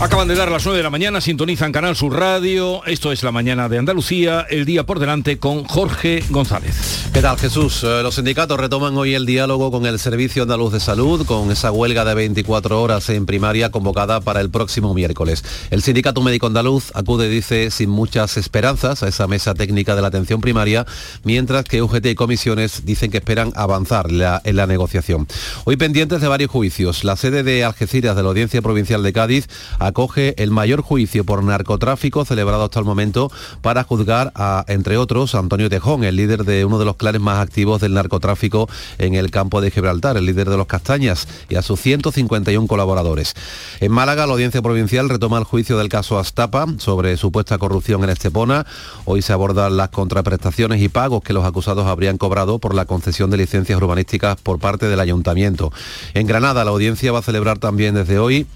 Acaban de dar las 9 de la mañana, sintonizan Canal Sur Radio. Esto es la mañana de Andalucía, el día por delante con Jorge González. ¿Qué tal Jesús? Eh, los sindicatos retoman hoy el diálogo con el Servicio Andaluz de Salud, con esa huelga de 24 horas en primaria convocada para el próximo miércoles. El Sindicato Médico Andaluz acude, dice, sin muchas esperanzas a esa mesa técnica de la atención primaria, mientras que UGT y comisiones dicen que esperan avanzar en la negociación. Hoy pendientes de varios juicios. La sede de Algeciras de la Audiencia Provincial de Cádiz acoge el mayor juicio por narcotráfico celebrado hasta el momento para juzgar a, entre otros, Antonio Tejón, el líder de uno de los clanes más activos del narcotráfico en el campo de Gibraltar, el líder de los Castañas, y a sus 151 colaboradores. En Málaga, la Audiencia Provincial retoma el juicio del caso Astapa sobre supuesta corrupción en Estepona. Hoy se abordan las contraprestaciones y pagos que los acusados habrían cobrado por la concesión de licencias urbanísticas por parte del ayuntamiento. En Granada, la audiencia va a celebrar también desde hoy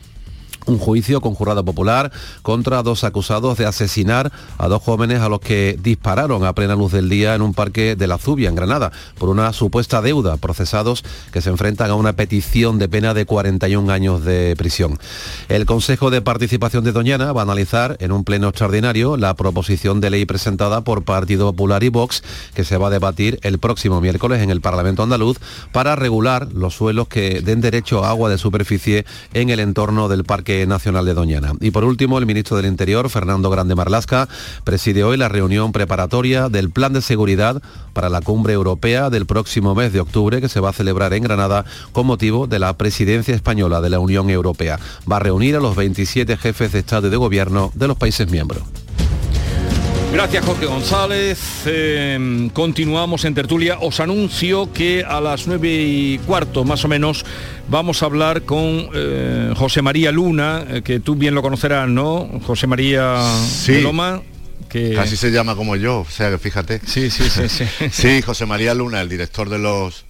un juicio con jurado popular contra dos acusados de asesinar a dos jóvenes a los que dispararon a plena luz del día en un parque de la Zubia, en Granada, por una supuesta deuda, procesados que se enfrentan a una petición de pena de 41 años de prisión. El Consejo de Participación de Doñana va a analizar en un pleno extraordinario la proposición de ley presentada por Partido Popular y Vox, que se va a debatir el próximo miércoles en el Parlamento andaluz para regular los suelos que den derecho a agua de superficie en el entorno del parque Nacional de Doñana. Y por último, el ministro del Interior, Fernando Grande Marlasca, preside hoy la reunión preparatoria del Plan de Seguridad para la Cumbre Europea del próximo mes de octubre que se va a celebrar en Granada con motivo de la presidencia española de la Unión Europea. Va a reunir a los 27 jefes de Estado y de Gobierno de los países miembros. Gracias Jorge González. Em, continuamos en tertulia. Os anuncio que a las nueve y cuarto más o menos vamos a hablar con eh, José María Luna, eh, que tú bien lo conocerás, ¿no? José María sí. Loma. Que... Casi se llama como yo, o sea que fíjate. Sí, sí, sí, sí. sí, José María Luna, el director de los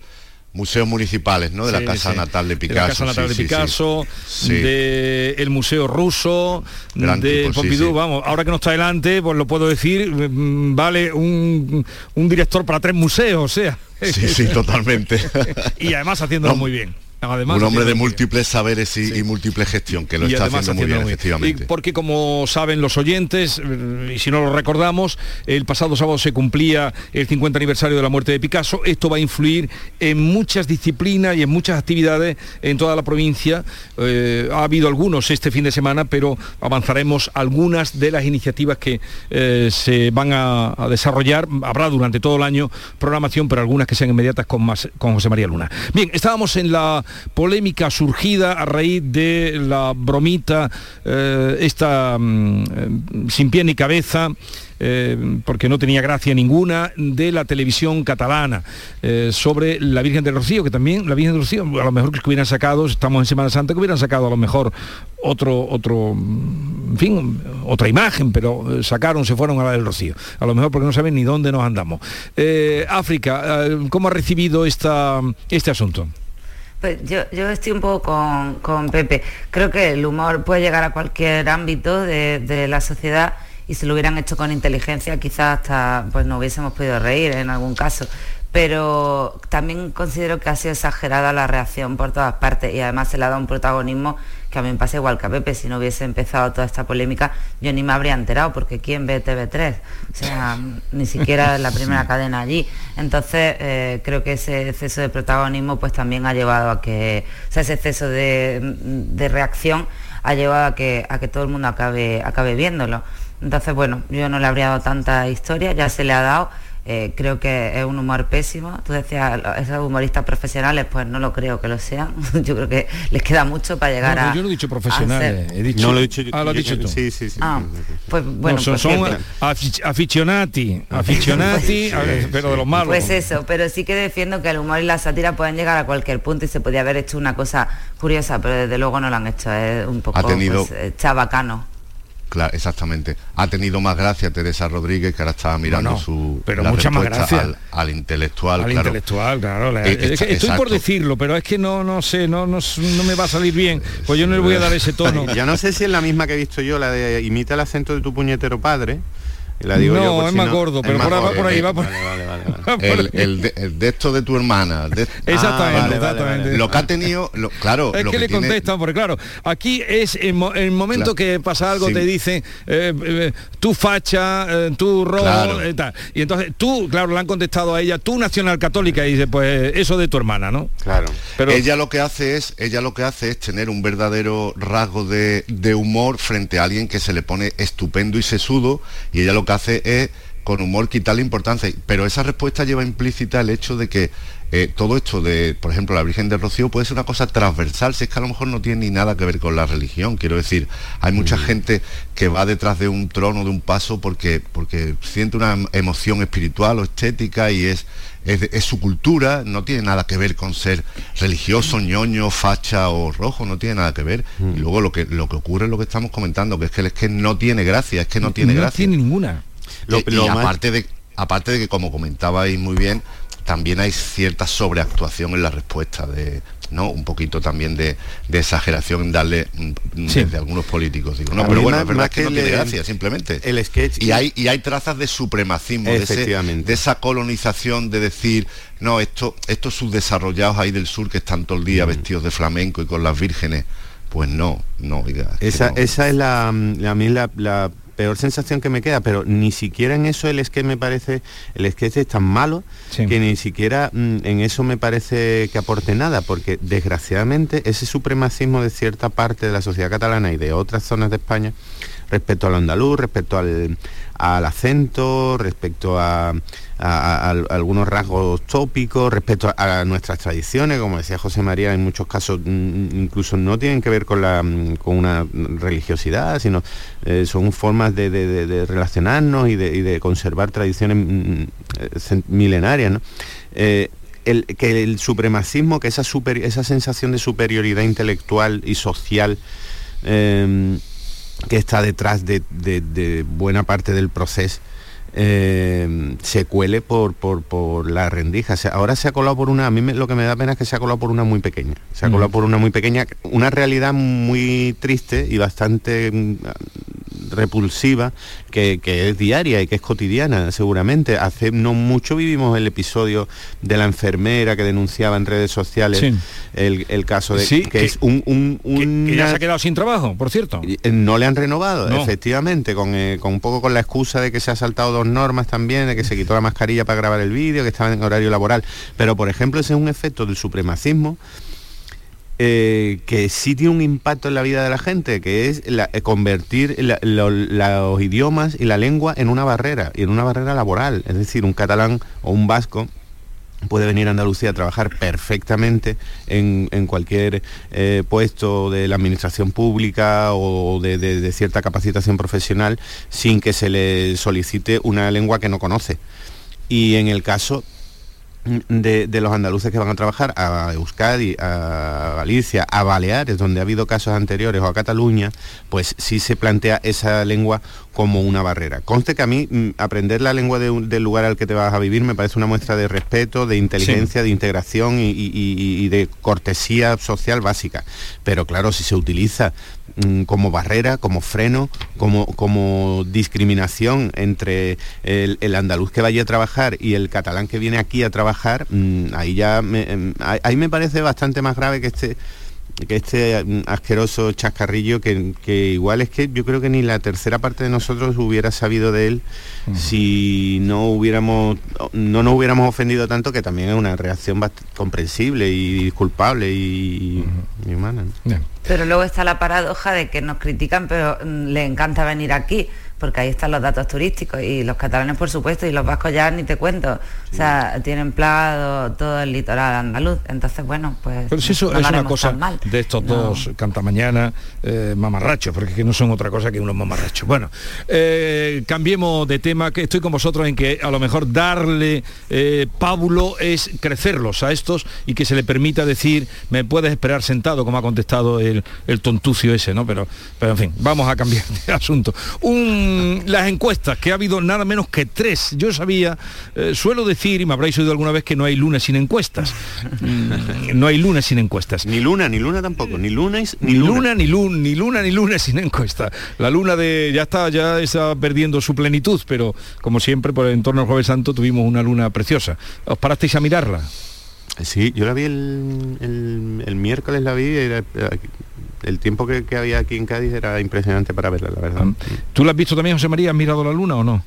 museos municipales, ¿no? De la casa natal de Picasso. De la casa natal de Picasso, del Museo Ruso, de Pompidou, vamos, ahora que no está delante, pues lo puedo decir, mm, vale un, un director para tres museos, o sea. Sí, sí, totalmente. y además haciéndolo muy bien un hombre de múltiples saberes y, múltiple gestión, que lo está haciendo muy bien, efectivamente. porque como saben los oyentes, y si no lo recordamos, el pasado sábado se cumplía el 50 aniversario de la muerte de Picasso. Esto va a influir en muchas disciplinas y en muchas actividades en toda la provincia. Eh, ha habido algunos este fin de semana, pero avanzaremos algunas de las iniciativas que eh, se van a, desarrollar. Habrá durante todo el año programación, pero algunas que sean inmediatas con, más, con José María Luna. Bien, estábamos en la polémica surgida a raíz de la bromita, eh, esta mm, eh, sin pie ni cabeza, eh, porque no tenía gracia ninguna, de la televisión catalana sobre la Virgen del Rocío, que también la Virgen del Rocío, a lo mejor que hubieran sacado, estamos en Semana Santa, que hubieran sacado a lo mejor otro, otro, mm, en fin, otra imagen, pero sacaron, se fueron a la del Rocío. A lo mejor porque no saben ni dónde nos andamos. África, ¿cómo ha recibido esta, este asunto? Pues yo, estoy un poco con, Pepe. Creo que el humor puede llegar a cualquier ámbito de, la sociedad y si lo hubieran hecho con inteligencia quizás hasta pues no hubiésemos podido reír en algún caso pero también considero que ha sido exagerada la reacción por todas partes y además se le ha dado un protagonismo que a mí me pasa igual que a Pepe, si no hubiese empezado toda esta polémica yo ni me habría enterado porque ¿quién ve TV3? O sea, ni siquiera la primera cadena allí. Entonces eh, creo que ese exceso de protagonismo pues también ha llevado a que, o sea, ese exceso de, reacción ha llevado a que, a que todo el mundo acabe, acabe viéndolo. Entonces, bueno, yo no le habría dado tanta historia, ya se le ha dado eh, creo que es un humor pésimo. Tú decías, esos humoristas profesionales, pues no lo creo que lo sean. yo creo que les queda mucho para llegar a. Yo no he dicho profesionales, he dicho. No lo he dicho yo. Ah, lo has dicho tú. Sí, sí, sí. Ah, pues bueno. son, pues aficionati, aficionati, pero de los malos. Pues eso, pero sí que defiendo que el humor y la sátira pueden llegar a cualquier punto y se podía haber hecho una cosa curiosa, pero desde luego no lo han hecho. Es un poco ha tenido, pues, eh, chabacano exactamente. Ha tenido más gracia Teresa Rodríguez, que ahora estaba mirando su pero mucha más gracia al, intelectual. Al intelectual, claro. Eh, estoy por decirlo, pero es que no, no sé, no, no, me va a salir bien. Pues yo no le voy a dar ese tono. yo no sé si es la misma que he visto yo, la de imita el acento de tu puñetero padre. La digo no, es más gordo, pero por, ahí va por el, el de, el de esto de tu hermana. de- Exactamente, Ah, vale, exactamente. vale. lo que ha tenido, lo- claro, Es lo que, le tiene- contestan, porque claro, aquí es el, mo- el momento Claro. que pasa algo, Sí. te dicen, eh, eh, tú facha, eh, tú rojo, Claro. eh, tal. y entonces tú, claro, le han contestado a ella, tú nacional católica, y dice, pues eso de tu hermana, ¿no? Claro. Pero ella lo que hace es ella lo que hace es tener un verdadero rasgo de, de humor frente a alguien que se le pone estupendo y sesudo y ella lo que hace es con humor quitarle importancia pero esa respuesta lleva implícita el hecho de que eh, todo esto de por ejemplo la Virgen del Rocío puede ser una cosa transversal si es que a lo mejor no tiene ni nada que ver con la religión quiero decir hay mucha gente que va detrás de un trono de un paso porque porque siente una emoción espiritual o estética y es es, su cultura, no tiene nada que ver con ser religioso, ñoño, facha o rojo, no tiene nada que ver. Y luego lo que lo que ocurre es lo que estamos comentando, que es que es que no tiene gracia, es que no tiene no gracia. tiene ninguna. Lo- y lo y aparte de aparte de que como comentabais muy bien, también hay cierta sobreactuación en la respuesta de no un poquito también de, de exageración en darle mm, Sí. desde algunos políticos digo no pero bueno es verdad que, que no tiene gracia simplemente el sketch y hay y hay trazas de supremacismo de, ese- de esa colonización de decir no esto estos subdesarrollados ahí del sur que están todo el Mm. día vestidos de flamenco y con las vírgenes pues no no oiga, Esa, no. esa es la, la- a mí la, la peor sensación que me queda, pero ni siquiera en eso el sketch me parece, el sketch es tan malo Sí. que ni siquiera mm, en eso me parece que aporte nada, porque desgraciadamente ese supremacismo de cierta parte de la sociedad catalana y de otras zonas de España respecto al andaluz, respecto al, al acento, respecto a, a- algunos rasgos tópicos, respecto a, nuestras tradiciones, como decía José María, en muchos casos mm, incluso no tienen que ver con, mm, una religiosidad, sino eh, son formas de, relacionarnos y de, conservar tradiciones mm, milenarias. ¿no? Eh, el, que el supremacismo, que esa, sensación de superioridad intelectual y social eh, que está detrás de, de- de buena parte del proceso eh, se cuele por, por, por la rendija. Ahora se ha colado por una, a mí me- lo que me da pena es que se ha colado por una muy pequeña. Se ha colado por una muy pequeña, una realidad muy triste y bastante mm, repulsiva que, que es diaria y que es cotidiana seguramente. Hace no mucho vivimos el episodio de la enfermera que denunciaba en redes sociales Sí. el, el caso de Sí, que, que- es un, un- Que, que ya se ha quedado sin trabajo, por cierto. eh, No le han renovado, No. efectivamente, con, eh, con un poco con la excusa de que se ha saltado dos normas también, de que se quitó la mascarilla para grabar el vídeo, que estaba en horario laboral. Pero, por ejemplo, ese es un efecto del supremacismo eh, que sí tiene un impacto en la vida de la gente, que es eh, convertir los idiomas y la lengua en una barrera, y en una barrera laboral. Es decir, un catalán o un vasco puede venir a Andalucía a trabajar perfectamente en, en cualquier eh, puesto de la administración pública o de, de- cierta capacitación profesional sin que se le solicite una lengua que no conoce. Y en el caso de, de los andaluces que van a trabajar a Euskadi, a Galicia, a Baleares, donde ha habido casos anteriores, o a Cataluña, pues sí se plantea esa lengua como una barrera. Conste que a mí mm, aprender la lengua de un- del lugar al que te vas a vivir me parece una muestra de respeto, de inteligencia, de integración y, y- y- y de cortesía social básica. Pero claro, si se utiliza mm, como barrera, como freno, como, como discriminación entre el, el andaluz que vaya a trabajar y el catalán que viene aquí a trabajar, mm, ahí ya me, em, ahí- ahí me parece bastante más grave que este que este mm, asqueroso chascarrillo que, que igual es que yo creo que ni la tercera parte de nosotros hubiera sabido de él si no hubiéramos no nos hubiéramos ofendido tanto que también es una reacción comprensible y disculpable y, y humana. Pero luego está la paradoja de que nos critican, pero mm, les encanta venir aquí, porque ahí están los datos turísticos y los catalanes, por supuesto, y los vascos ya ni te cuento. O sea, tienen plado todo el litoral andaluz. Entonces, bueno, pues. Pero si eso no es una cosa mal. de estos No. dos cantamañanas eh, mamarrachos, porque es que no son otra cosa que unos mamarrachos. Bueno, eh, cambiemos de tema, que estoy con vosotros en que a lo mejor darle eh, pábulo es crecerlos a estos y que se le permita decir, me puedes esperar sentado, como ha contestado el, el tontucio ese, ¿no? Pero, pero en fin, vamos a cambiar de asunto. Un Mm, las encuestas, que ha habido nada menos que tres. Yo sabía, eh, suelo decir, y me habréis oído alguna vez, que no hay luna sin encuestas. Mm, no hay luna sin encuestas. Ni luna, ni luna tampoco, ni luna, y- Ni luna, ni luna, ni luna, ni luna sin encuesta. La luna de ya está, ya está perdiendo su plenitud, pero como siempre, por el entorno del Jueves Santo tuvimos una luna preciosa. ¿Os parasteis a mirarla? Sí, yo la vi el, el- el miércoles, la vi, era- el tiempo que, había aquí en Cádiz era impresionante para verla, la verdad. ¿Tú la has visto también, José María? ¿Has mirado la luna o no?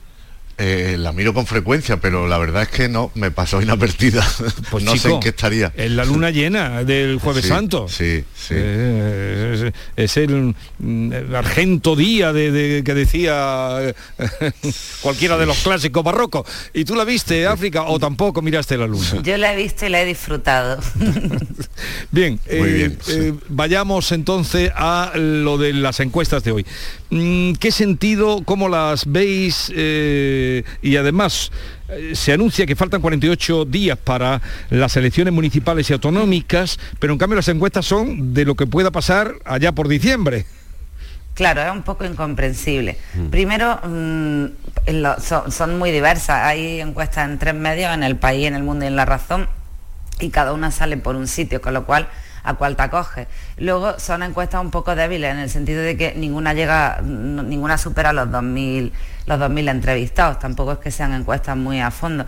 Eh, la miro con frecuencia, pero la verdad es que no, me pasó inadvertida. Pues no sé en qué estaría. Es la luna llena del Jueves Sí, Santo. Sí, sí. Eh, es, es el, mm, el argento día de, de- que decía eh, cualquiera de los clásicos barrocos. ¿Y tú la viste, África, o tampoco miraste la luna? Yo la he visto y la he disfrutado. Bien, Muy bien, sí. eh, vayamos entonces a lo de las encuestas de hoy. Mm, ¿Qué sentido, cómo las veis? eh, y además, eh, se anuncia que faltan 48 días para las elecciones municipales y autonómicas, pero en cambio las encuestas son de lo que pueda pasar allá por diciembre. Claro, es un poco incomprensible. Primero, mm, lo- son, son muy diversas. Hay encuestas en tres medios, en el país, en el mundo y en la razón, y cada una sale por un sitio, con lo cual a cuál te acoges. Luego son encuestas un poco débiles en el sentido de que ninguna llega, ninguna supera los 2.000 los 2.000 entrevistados, tampoco es que sean encuestas muy a fondo.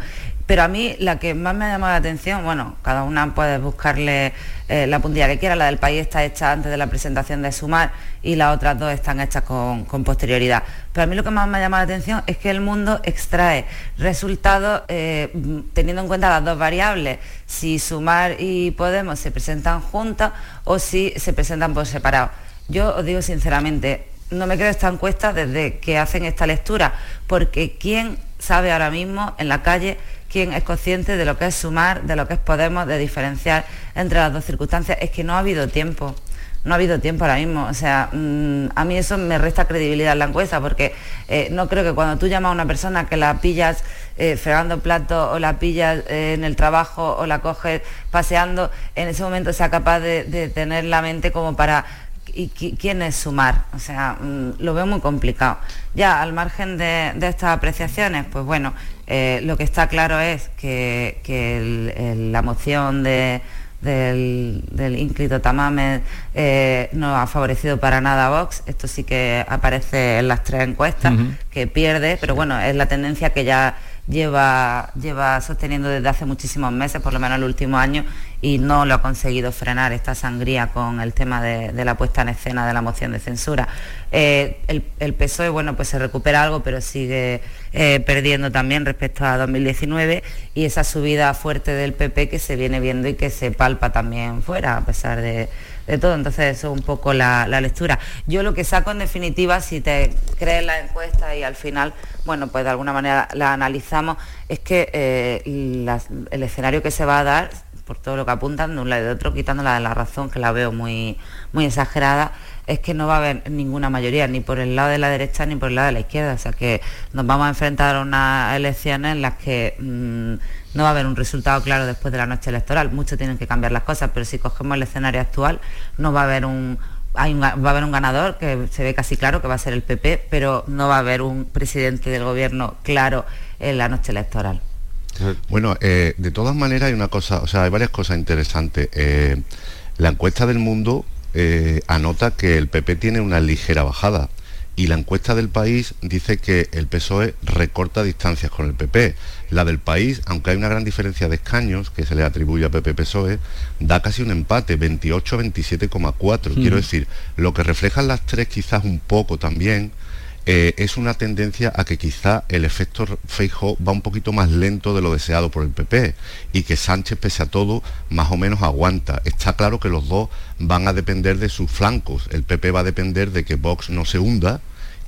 Pero a mí la que más me ha llamado la atención, bueno, cada una puede buscarle eh, la puntilla que quiera, la del país está hecha antes de la presentación de Sumar y las otras dos están hechas con, posterioridad. Pero a mí lo que más me ha llamado la atención es que el mundo extrae resultados eh, teniendo en cuenta las dos variables, si Sumar y Podemos se presentan juntas o si se presentan por separado. Yo os digo sinceramente, no me creo esta encuesta desde que hacen esta lectura, porque ¿quién sabe ahora mismo en la calle, quién es consciente de lo que es sumar, de lo que es Podemos, de diferenciar entre las dos circunstancias? Es que no ha habido tiempo. No ha habido tiempo ahora mismo, o sea, mm, a mí eso me resta credibilidad en la encuesta porque eh, no creo que cuando tú llamas a una persona que la pillas eh, fregando platos o la pillas eh, en el trabajo o la coges paseando, en ese momento sea capaz de, tener la mente como para ¿Y qui- quién es sumar? O sea, mm, lo veo muy complicado. Ya, al margen de estas apreciaciones, pues bueno, eh, lo que está claro es que, que el- el- la moción de- del, del ínclito Tamames eh, no ha favorecido para nada a Vox. Esto sí que aparece en las tres encuestas, que pierde, pero bueno, es la tendencia que ya lleva, lleva sosteniendo desde hace muchísimos meses, por lo menos el último año, y no lo ha conseguido frenar esta sangría con el tema de, la puesta en escena de la moción de censura. Eh, el, el PSOE, bueno, pues se recupera algo, pero sigue eh, perdiendo también respecto a 2019 y esa subida fuerte del PP que se viene viendo y que se palpa también fuera, a pesar de, de todo. Entonces, eso es un poco la, la lectura. Yo lo que saco en definitiva, si te crees la encuesta y al final, bueno, pues de alguna manera la analizamos, es que eh, el escenario que se va a dar, por todo lo que apuntan de un lado y de otro, quitando la de la razón, que la veo muy, muy exagerada, es que no va a haber ninguna mayoría, ni por el lado de la derecha ni por el lado de la izquierda. O sea que nos vamos a enfrentar a unas elecciones en las que mm, no va a haber un resultado claro después de la noche electoral. Mucho tienen que cambiar las cosas, pero si cogemos el escenario actual, no va a haber un, va a haber un ganador que se ve casi claro que va a ser el PP, pero no va a haber un presidente del gobierno claro en la noche electoral. Bueno, eh, de todas maneras hay una cosa, o sea, hay varias cosas interesantes. Eh, la encuesta del mundo eh, anota que el PP tiene una ligera bajada y la encuesta del país dice que el PSOE recorta distancias con el PP. La del país, aunque hay una gran diferencia de escaños que se le atribuye a PP PSOE, E, da casi un empate, 28 a 27,4. Quiero decir, lo que reflejan las tres quizás un poco también eh, es una tendencia a que quizá el efecto Feijóo va un poquito más lento de lo deseado por el PP y que Sánchez, pese a todo, más o menos aguanta. Está claro que los dos van a depender de sus flancos. El PP va a depender de que Vox no se hunda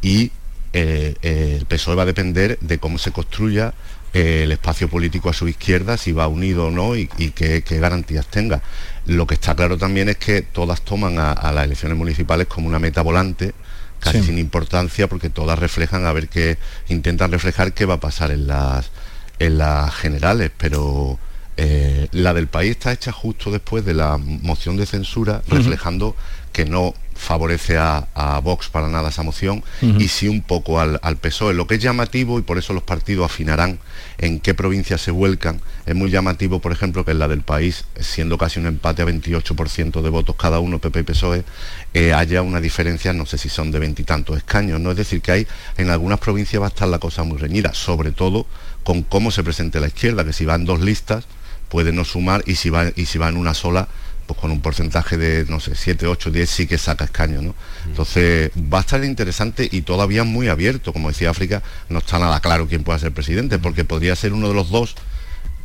y eh, eh, el PSOE va a depender de cómo se construya el espacio político a su izquierda, si va unido o no y, qué, garantías tenga. Lo que está claro también es que todas toman a las elecciones municipales como una meta volante, casi Sí. sin importancia, porque todas reflejan a ver qué, intentan reflejar qué va a pasar en las, en las generales, pero eh, la del país está hecha justo después de la moción de censura, reflejando que no favorece a, Vox para nada esa moción y sí un poco al, al, PSOE. Lo que es llamativo, y por eso los partidos afinarán en qué provincias se vuelcan, es muy llamativo, por ejemplo, que en la del país, siendo casi un empate a 28% de votos cada uno, PP y PSOE, eh, haya una diferencia, no sé si son de veintitantos escaños, ¿no? Es decir, que hay en algunas provincias va a estar la cosa muy reñida, sobre todo con cómo se presente la izquierda, que si van dos listas puede no sumar y si va, y si va en una sola pues con un porcentaje de, no sé, 7, 8, 10 sí que saca escaño, ¿no? Entonces va a estar interesante y todavía muy abierto, como decía África, no está nada claro quién pueda ser presidente, porque podría ser uno de los dos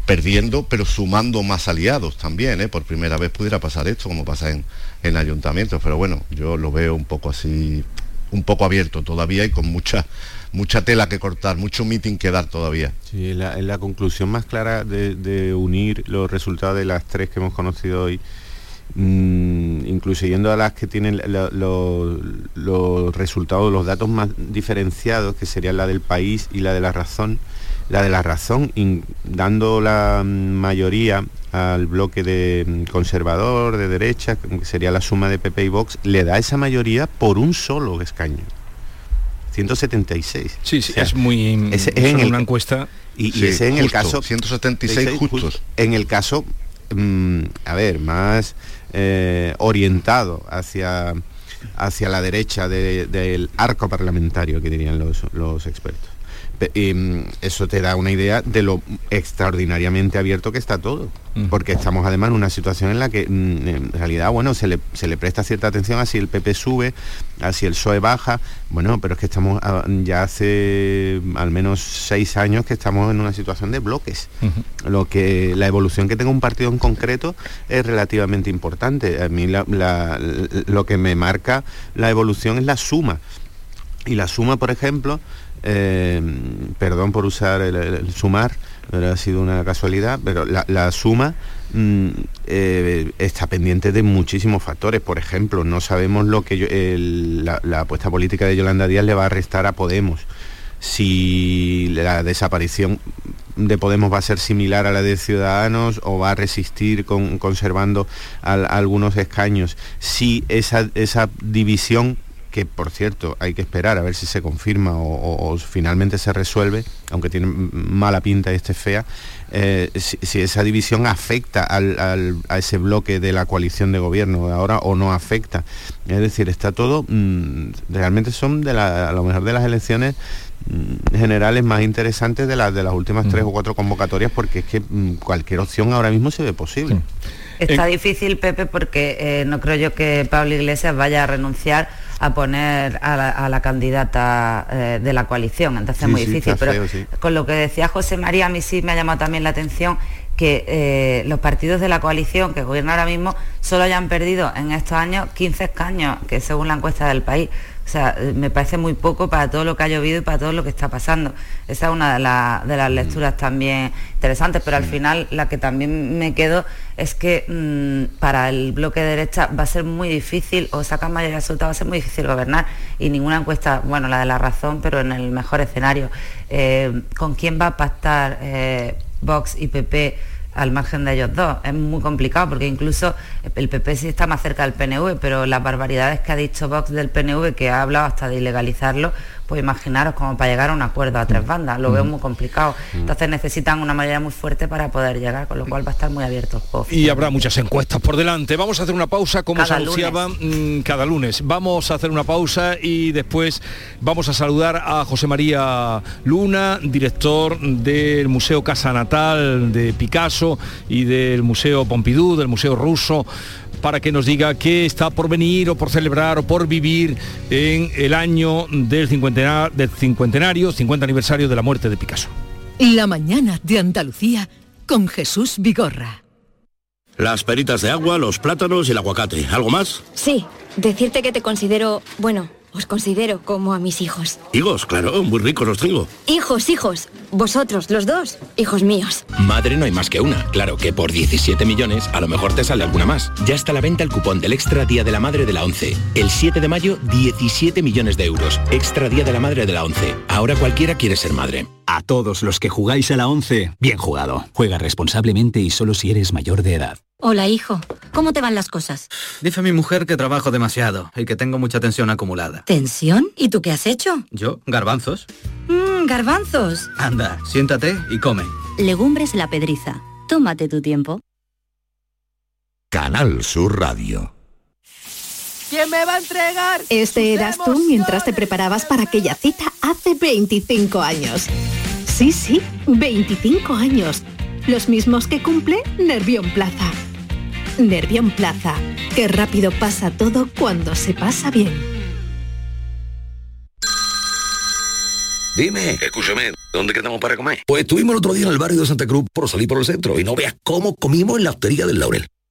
perdiendo, pero sumando más aliados también, ¿eh? Por primera vez pudiera pasar esto, como pasa en, en ayuntamientos, pero bueno, yo lo veo un poco así, un poco abierto todavía y con mucha mucha tela que cortar, mucho meeting que dar todavía. Sí, la, la conclusión más clara de, unir los resultados de las tres que hemos conocido hoy Mm, incluyendo a las que tienen los resultados, los datos más diferenciados, que serían la del país y la de la razón, la de la razón, dando la mayoría al bloque de mm, conservador, de derecha, que sería la suma de PP y Vox, le da esa mayoría por un solo escaño. 176. Sí, sí, es muy es en una encuesta y, ese en el caso 176 justos. En el caso a ver, más eh, orientado hacia, hacia la derecha del arco parlamentario, que dirían los expertos. Y mm, eso te da una idea de lo extraordinariamente abierto que está todo. Porque estamos además en una situación en la que mm, en realidad, bueno, se le, se le, presta cierta atención a si el PP sube, a si el PSOE baja. Bueno, pero es que estamos ya hace al menos seis años que estamos en una situación de bloques. Lo que la evolución que tenga un partido en concreto es relativamente importante. A mí lo que me marca la evolución es la suma. Y la suma, por ejemplo, eh, perdón por usar el, sumar, pero ha sido una casualidad, pero la, suma mm, eh, está pendiente de muchísimos factores. Por ejemplo, no sabemos lo que la, apuesta política de Yolanda Díaz le va a restar a Podemos. Si la desaparición de Podemos va a ser similar a la de Ciudadanos o va a resistir conservando algunos escaños. Si esa, esa división que por cierto hay que esperar a ver si se confirma o, finalmente se resuelve, aunque tiene mala pinta y esté fea, eh, si, esa división afecta a ese bloque de la coalición de gobierno de ahora o no afecta. Es decir, está todo, mm, realmente son de a lo mejor de las elecciones mm, generales más interesantes de, las de las últimas tres o cuatro convocatorias porque es que mm, cualquier opción ahora mismo se ve posible. Está difícil, Pepe, porque eh, no creo yo que Pablo Iglesias vaya a renunciar a poner a la, candidata eh, de la coalición, entonces es muy difícil. Pero con lo que decía José María, a mí sí me ha llamado también la atención que eh, los partidos de la coalición que gobiernan ahora mismo solo hayan perdido en estos años 15 escaños, que según la encuesta del país. O sea, eh, me parece muy poco para todo lo que ha llovido y para todo lo que está pasando. Esa es una de, las mm. lecturas también interesantes, pero al final la que también me quedo es que mm, para el bloque de derecha va a ser muy difícil, o sacar mayoría absoluta, va a ser muy difícil gobernar y ninguna encuesta, bueno, la de la razón, pero en el mejor escenario. Eh, ¿Con quién va a pactar eh, Vox y PP? Al margen de ellos dos. Es muy complicado porque incluso el PP sí está más cerca del PNV, pero las barbaridades que ha dicho Vox del PNV, que ha hablado hasta de ilegalizarlo, pues imaginaros como para llegar a un acuerdo a tres mm. bandas, lo veo mm. muy complicado. Mm. Entonces necesitan una mayoría muy fuerte para poder llegar, con lo cual va a estar muy abierto el juego. Y habrá muchas encuestas por delante. Vamos a hacer una pausa, como se anunciaba cada lunes. Vamos a hacer una pausa y después vamos a saludar a José María Luna, director del Museo Casa Natal de Picasso y del Museo Pompidou, del Museo Ruso para que nos diga qué está por venir o por celebrar o por vivir en el año del cincuentenario, del cincuentenario 50 aniversario de la muerte de Picasso. La mañana de Andalucía con Jesús Vigorra. Las peritas de agua, los plátanos y el aguacate. ¿Algo más? Sí, decirte que te considero, bueno, os considero como a mis hijos. Hijos, claro, muy ricos los tengo. Hijos, hijos. Vosotros, los dos, hijos míos. Madre no hay más que una. Claro que por 17 millones a lo mejor te sale alguna más. Ya está a la venta el cupón del Extra Día de la Madre de la 11. El 7 de mayo, 17 millones de euros. Extra Día de la Madre de la 11. Ahora cualquiera quiere ser madre. A todos los que jugáis a la 11, bien jugado. Juega responsablemente y solo si eres mayor de edad. Hola, hijo. ¿Cómo te van las cosas? Dice mi mujer que trabajo demasiado y que tengo mucha tensión acumulada. ¿Tensión? ¿Y tú qué has hecho? Yo, garbanzos. Mmm, garbanzos. Anda, siéntate y come. Legumbres la pedriza. Tómate tu tiempo. Canal Sur Radio. ¿Quién me va a entregar? Este eras tú mientras te preparabas para aquella cita hace 25 años. Sí, sí, 25 años. Los mismos que cumple Nervión Plaza. Nervión Plaza. Qué rápido pasa todo cuando se pasa bien. Dime, escúchame, ¿dónde quedamos para comer? Pues estuvimos el otro día en el barrio de Santa Cruz por salir por el centro y no veas cómo comimos en la hostería del Laurel.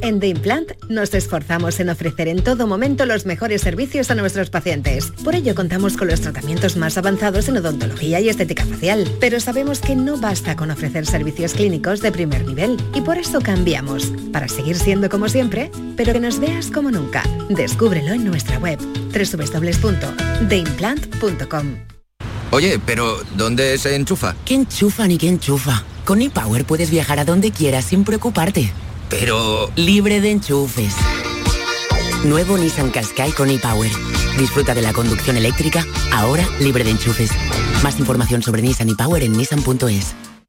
En The Implant nos esforzamos en ofrecer en todo momento los mejores servicios a nuestros pacientes. Por ello contamos con los tratamientos más avanzados en odontología y estética facial. Pero sabemos que no basta con ofrecer servicios clínicos de primer nivel y por eso cambiamos, para seguir siendo como siempre, pero que nos veas como nunca. Descúbrelo en nuestra web www.theimplant.com. Oye, pero ¿dónde se enchufa? ¿Qué enchufa ni qué enchufa? Con ePower puedes viajar a donde quieras sin preocuparte. Pero... Libre de enchufes. Nuevo Nissan Qashqai con ePower. Disfruta de la conducción eléctrica, ahora libre de enchufes. Más información sobre Nissan ePower en nissan.es.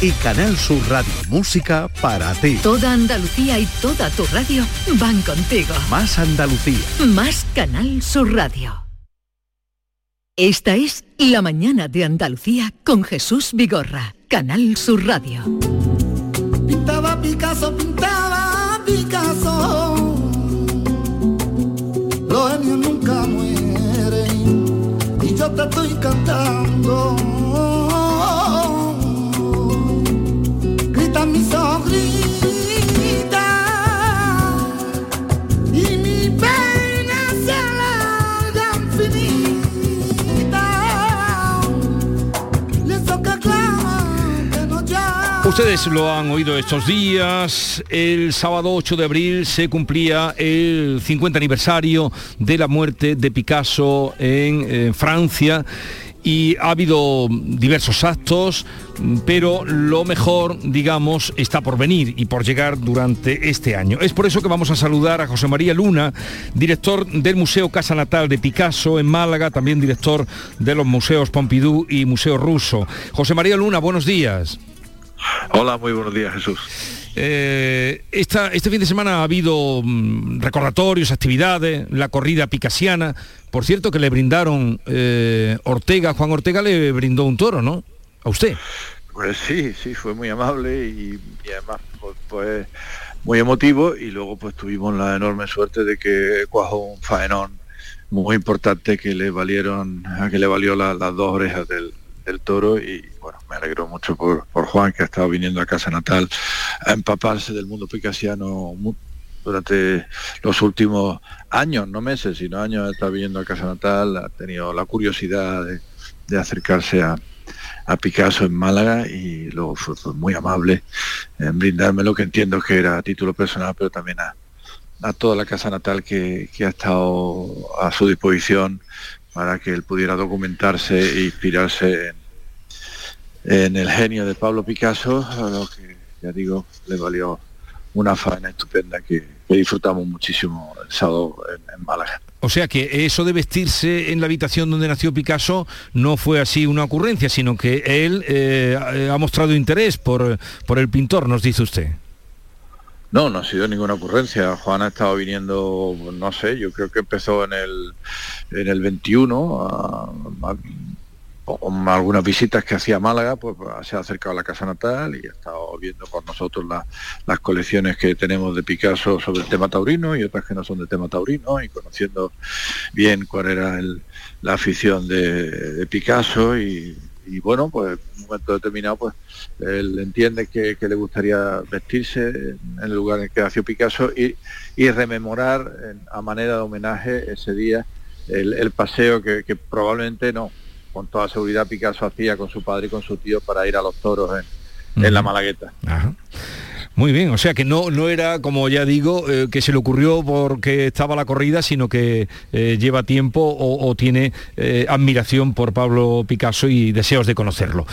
y Canal Sur Radio Música para ti. Toda Andalucía y toda tu radio van contigo. Más Andalucía. Más Canal Sur Radio. Esta es La Mañana de Andalucía con Jesús Vigorra, Canal Sur Radio. Pintaba Picasso, pintaba Picasso. Los genios nunca mueren. Y yo te estoy cantando. Ustedes lo han oído estos días. El sábado 8 de abril se cumplía el 50 aniversario de la muerte de Picasso en eh, Francia. Y ha habido diversos actos, pero lo mejor, digamos, está por venir y por llegar durante este año. Es por eso que vamos a saludar a José María Luna, director del Museo Casa Natal de Picasso en Málaga, también director de los museos Pompidou y Museo Ruso. José María Luna, buenos días. Hola, muy buenos días, Jesús. Eh, esta, este fin de semana ha habido mm, recordatorios, actividades, la corrida picasiana. Por cierto, que le brindaron eh, Ortega, Juan Ortega le brindó un toro, ¿no? A usted. Pues sí, sí, fue muy amable y, y además pues, pues, muy emotivo y luego pues tuvimos la enorme suerte de que cuajó un faenón muy importante que le valieron, que le valió la- las dos orejas del, del toro y bueno, me alegro mucho por, Juan que ha estado viniendo a casa natal a empaparse del mundo picasiano durante los últimos años, no meses, sino años, ha estado viniendo a casa natal, ha tenido la curiosidad de, acercarse a, Picasso en Málaga y luego fue, muy amable en brindarme lo que entiendo que era a título personal, pero también a, a toda la casa natal que, que ha estado a su disposición para que él pudiera documentarse e inspirarse en, en el genio de Pablo Picasso, lo que ya digo, le valió una faena estupenda que, que disfrutamos muchísimo el sábado en, en Málaga. O sea que eso de vestirse en la habitación donde nació Picasso no fue así una ocurrencia, sino que él eh, ha mostrado interés por, por el pintor, nos dice usted. No, no ha sido ninguna ocurrencia. Juan ha estado viniendo, no sé, yo creo que empezó en el, en el 21, a- a- algunas visitas que hacía Málaga, pues se ha acercado a la casa natal y ha estado viendo con nosotros la- las colecciones que tenemos de Picasso sobre el tema taurino y otras que no son de tema taurino y conociendo bien cuál era la afición de, Picasso y, bueno, pues en un momento determinado pues él entiende que, le gustaría vestirse en el lugar en el que nació Picasso y, rememorar a manera de homenaje ese día el, paseo que probablemente no, con toda seguridad Picasso hacía con su padre y con su tío para ir a los toros en, en la Malagueta. Ajá. Muy bien, o sea que no, no era, como ya digo, eh, que se le ocurrió porque estaba la corrida, sino que eh, lleva tiempo o, o tiene eh, admiración por Pablo Picasso y deseos de conocerlo.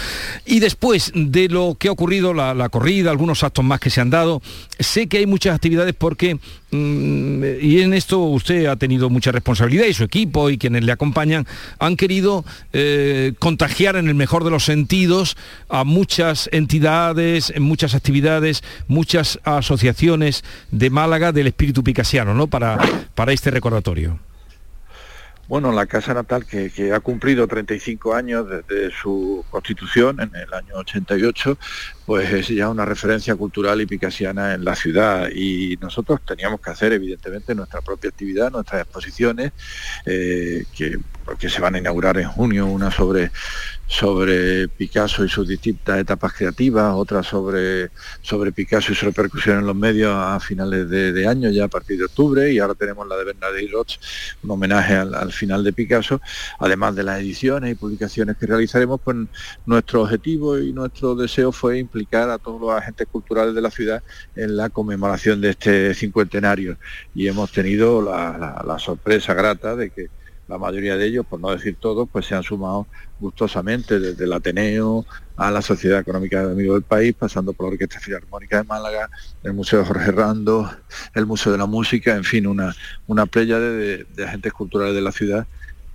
Y después de lo que ha ocurrido, la, la corrida, algunos actos más que se han dado, sé que hay muchas actividades porque, y en esto usted ha tenido mucha responsabilidad y su equipo y quienes le acompañan han querido eh, contagiar en el mejor de los sentidos a muchas entidades, en muchas actividades, muchas asociaciones de Málaga del espíritu picasiano, ¿no? Para, para este recordatorio. Bueno, la casa natal que, ha cumplido 35 años desde su constitución en el año 88, pues es ya una referencia cultural y picasiana en la ciudad. Y nosotros teníamos que hacer evidentemente nuestra propia actividad, nuestras exposiciones, eh, que, que se van a inaugurar en junio, una sobre sobre Picasso y sus distintas etapas creativas, otra sobre, sobre Picasso y su repercusión en los medios a finales de, año, ya a partir de octubre, y ahora tenemos la de Bernadette Roch, un homenaje al, al final de Picasso, además de las ediciones y publicaciones que realizaremos, pues nuestro objetivo y nuestro deseo fue implicar a todos los agentes culturales de la ciudad en la conmemoración de este cincuentenario, y hemos tenido la sorpresa grata de que la mayoría de ellos, por no decir todos, pues se han sumado gustosamente desde el Ateneo a la Sociedad Económica de Amigos del País, pasando por la Orquesta Filarmónica de Málaga, el Museo Jorge Rando, el Museo de la Música, en fin, una, una playa de, agentes culturales de la ciudad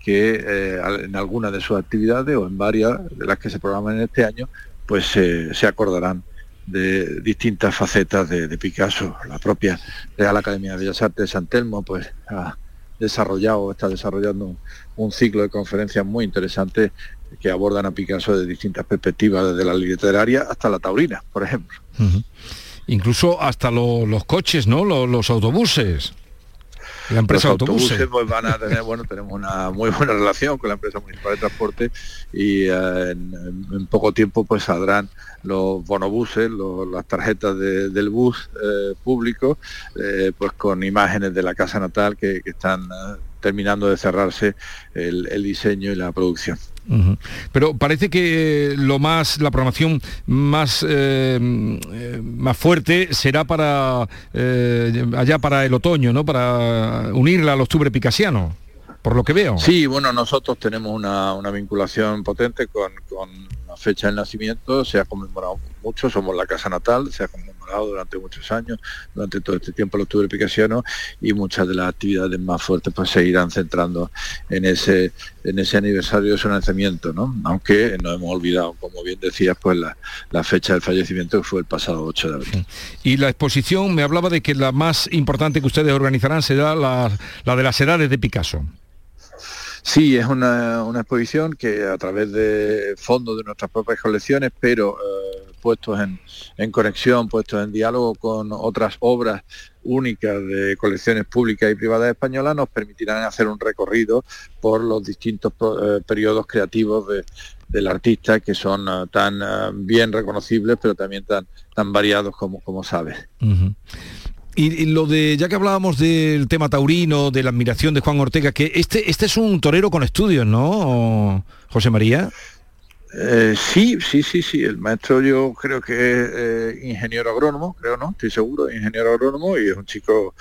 que eh, en algunas de sus actividades o en varias de las que se programan en este año, pues se- acordarán de distintas facetas de, Picasso. La propia Real Academia de Bellas Artes de San Telmo, pues desarrollado, está desarrollando un, ciclo de conferencias muy interesantes que abordan a Picasso de distintas perspectivas, desde la literaria hasta la taurina, por ejemplo. Incluso hasta lo- los coches, ¿no? Lo- los autobuses. La empresa Los autobuses. autobuses pues, van a tener, bueno, tenemos una muy buena relación con la empresa municipal de transporte y eh, en, en poco tiempo pues saldrán los bonobuses, los- las tarjetas de- del bus eh, público, eh, pues con imágenes de la casa natal que, que están terminando de cerrarse el, el diseño y la producción. Pero parece que lo más, la programación más, eh, eh, más fuerte será para eh, allá para el otoño, ¿no? Para unirla al octubre picasiano, por lo que veo. Sí, bueno, nosotros tenemos una, una vinculación potente con, con la fecha del nacimiento, se ha conmemorado mucho, somos la casa natal, se ha conmemorado durante muchos años, durante todo este tiempo el octubre picasiano y muchas de las actividades más fuertes pues se irán centrando en ese, en ese aniversario de su nacimiento, ¿no? Aunque no hemos olvidado, como bien decías, pues la, la fecha del fallecimiento que fue el pasado 8 de abril. Y la exposición me hablaba de que la más importante que ustedes organizarán será la, la de las edades de Picasso. Sí, es una, exposición que a través de fondos de nuestras propias colecciones, pero eh, puestos en, conexión, puestos en diálogo con otras obras únicas de colecciones públicas y privadas españolas, nos permitirán hacer un recorrido por los distintos eh, periodos creativos de- del artista que son eh, tan eh, bien reconocibles, pero también tan, tan variados como, sabes. Y, lo de, ya que hablábamos del tema taurino, de la admiración de Juan Ortega, que este, este es un torero con estudios, ¿no, José María? Eh, sí, sí, sí, sí. El maestro yo creo que es eh, ingeniero agrónomo, creo no, estoy seguro, ingeniero agrónomo y es un chico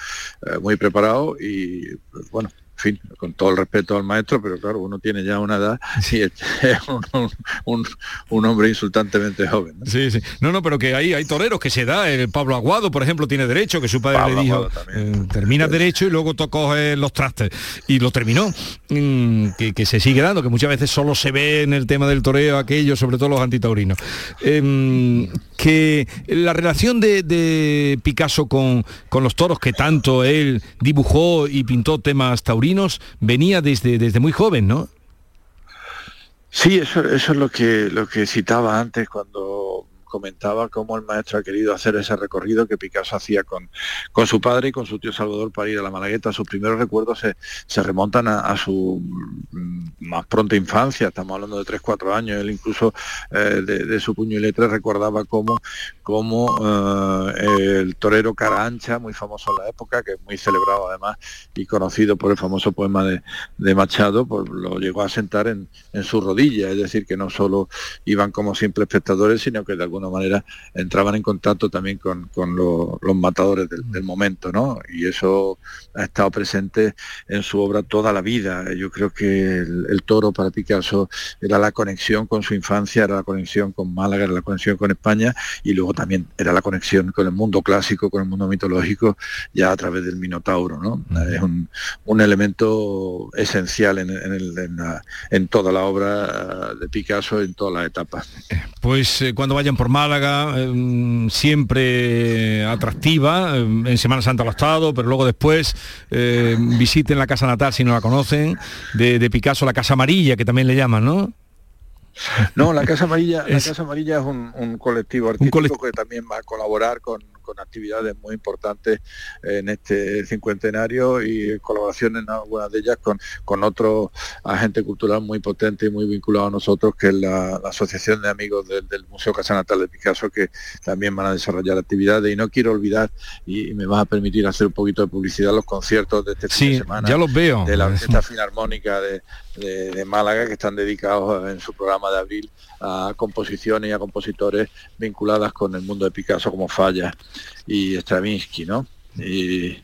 eh, muy preparado y pues, bueno, fin, con todo el respeto al maestro, pero claro, uno tiene ya una edad y es un, un, hombre insultantemente joven. ¿no? Sí, sí. No, no, pero que hay, hay toreros que se da. El Pablo Aguado, por ejemplo, tiene derecho, que su padre le dijo, eh, termina derecho y luego tocó los trastes. Y lo terminó. Mm, que, que, se sigue dando, que muchas veces solo se ve en el tema del toreo aquello, sobre todo los antitaurinos. Em, que la relación de, de Picasso con, con los toros, que tanto él dibujó y pintó temas taurinos, venía desde, desde muy joven, ¿no? Sí, eso, eso es lo que, lo que citaba antes cuando comentaba cómo el maestro ha querido hacer ese recorrido que Picasso hacía con, con su padre y con su tío Salvador para ir a la Malagueta. Sus primeros recuerdos se, se remontan a, su mm, más pronta infancia, estamos hablando de 3-4 años. Él incluso eh, de, su puño y letra recordaba cómo, cómo eh, el torero cara ancha, muy famoso en la época, que es muy celebrado además y conocido por el famoso poema de, Machado, pues lo llegó a sentar en, en su rodilla, es decir, que no solo iban como simples espectadores, sino que de alguna manera entraban en contacto también con, los matadores del, momento, ¿no? Y eso ha estado presente en su obra toda la vida. Yo creo que el, toro para Picasso era la conexión con su infancia, era la conexión con Málaga, era la conexión con España y luego también era la conexión con el mundo clásico, con el mundo mitológico, ya a través del Minotauro, ¿no? Es un, elemento esencial en, en, toda la obra de Picasso, en todas las etapas. Pues eh, cuando vayan por Málaga, em, siempre atractiva, em, en Semana Santa lo ha estado, pero luego después em, visiten la casa natal si no la conocen, de, Picasso, la Casa Amarilla, que también le llaman, ¿no? No, la Casa Amarilla, la Casa Amarilla es un, colectivo artístico que también va a colaborar con, con actividades muy importantes en este cincuentenario y colaboración en algunas de ellas con, con otro agente cultural muy potente y muy vinculado a nosotros, que es la, Asociación de Amigos del, Museo Casa Natal de Picasso, que también van a desarrollar actividades. Y no quiero olvidar, y, me vas a permitir hacer un poquito de publicidad, los conciertos de este fin de semana. Ya los veo. De la Orquesta Filarmónica de, de, Málaga, que están dedicados en su programa de abril a composiciones y a compositores vinculadas con el mundo de Picasso como Falla y Stravinsky, ¿no? Y,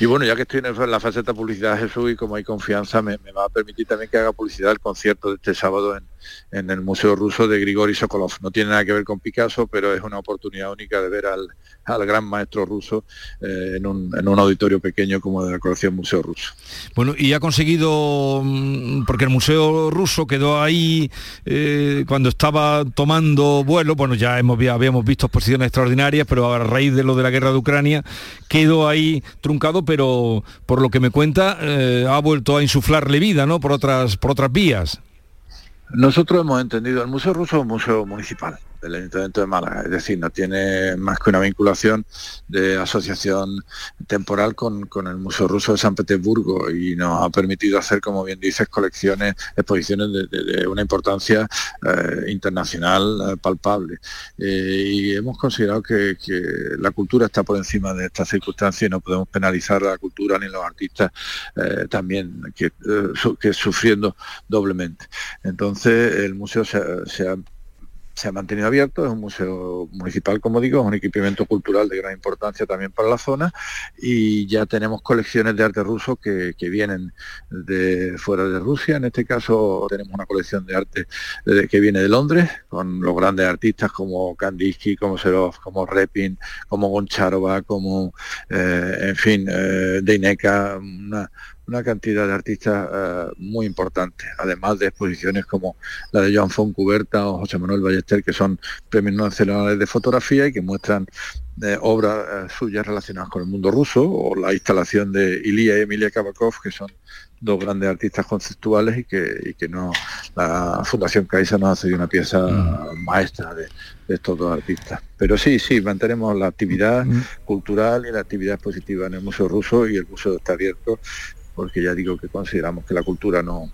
y bueno, ya que estoy en la faceta publicidad Jesús y como hay confianza, me, me, va a permitir también que haga publicidad el concierto de este sábado en, en el Museo Ruso de Grigori Sokolov. No tiene nada que ver con Picasso, pero es una oportunidad única de ver al, al gran maestro ruso eh, en, un, en, un, auditorio pequeño como de la colección Museo Ruso. Bueno, y ha conseguido, mm, porque el Museo Ruso quedó ahí eh, cuando estaba tomando vuelo, bueno, ya hemos, habíamos visto exposiciones extraordinarias, pero a raíz de lo de la guerra de Ucrania, quedó ahí truncado, pero por lo que me cuenta, eh, ha vuelto a insuflarle vida, ¿no? Por otras, por otras vías. Nosotros hemos entendido, el Museo Ruso es un museo municipal del Ayuntamiento de Málaga, es decir, no tiene más que una vinculación de asociación temporal con, el Museo Ruso de San Petersburgo y nos ha permitido hacer, como bien dices, colecciones, exposiciones de, una importancia eh, internacional eh, palpable. Eh, y hemos considerado que, la cultura está por encima de estas circunstancias y no podemos penalizar a la cultura ni a los artistas también que, que sufriendo doblemente. Entonces el museo se, se ha se ha mantenido abierto, es un museo municipal, como digo, es un equipamiento cultural de gran importancia también para la zona y ya tenemos colecciones de arte ruso que, vienen de fuera de Rusia, en este caso tenemos una colección de arte que viene de Londres, con los grandes artistas como Kandinsky, como Serov, como Repin, como Goncharova, como, eh, en fin, eh, Deineka, una cantidad de artistas eh, muy importantes, además de exposiciones como la de Joan Foncuberta o José Manuel Ballester, que son premios nacionales de fotografía y que muestran eh, obras eh, suyas relacionadas con el mundo ruso, o la instalación de Ilia y Emilia Kabakov, que son dos grandes artistas conceptuales y que, que no la Fundación Caixa nos ha cedido una pieza mm. maestra de, estos dos artistas. Pero sí, sí, mantenemos la actividad mm. cultural y la actividad expositiva en el Museo Ruso y el museo está abierto porque ya digo que consideramos que la cultura no,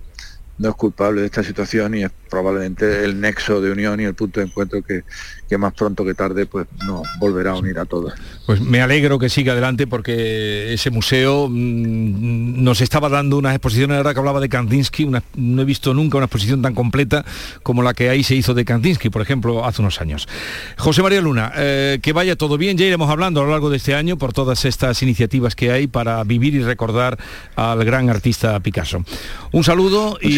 no es culpable de esta situación y es probablemente el nexo de unión y el punto de encuentro que, que más pronto que tarde pues nos volverá a unir a todos. Pues me alegro que siga adelante porque ese museo mm, nos estaba dando unas exposiciones, ahora que hablaba de Kandinsky, una- no he visto nunca una exposición tan completa como la que ahí se hizo de Kandinsky, por ejemplo, hace unos años. José María Luna, eh, que vaya todo bien, ya iremos hablando a lo largo de este año por todas estas iniciativas que hay para vivir y recordar al gran artista Picasso. Un saludo y,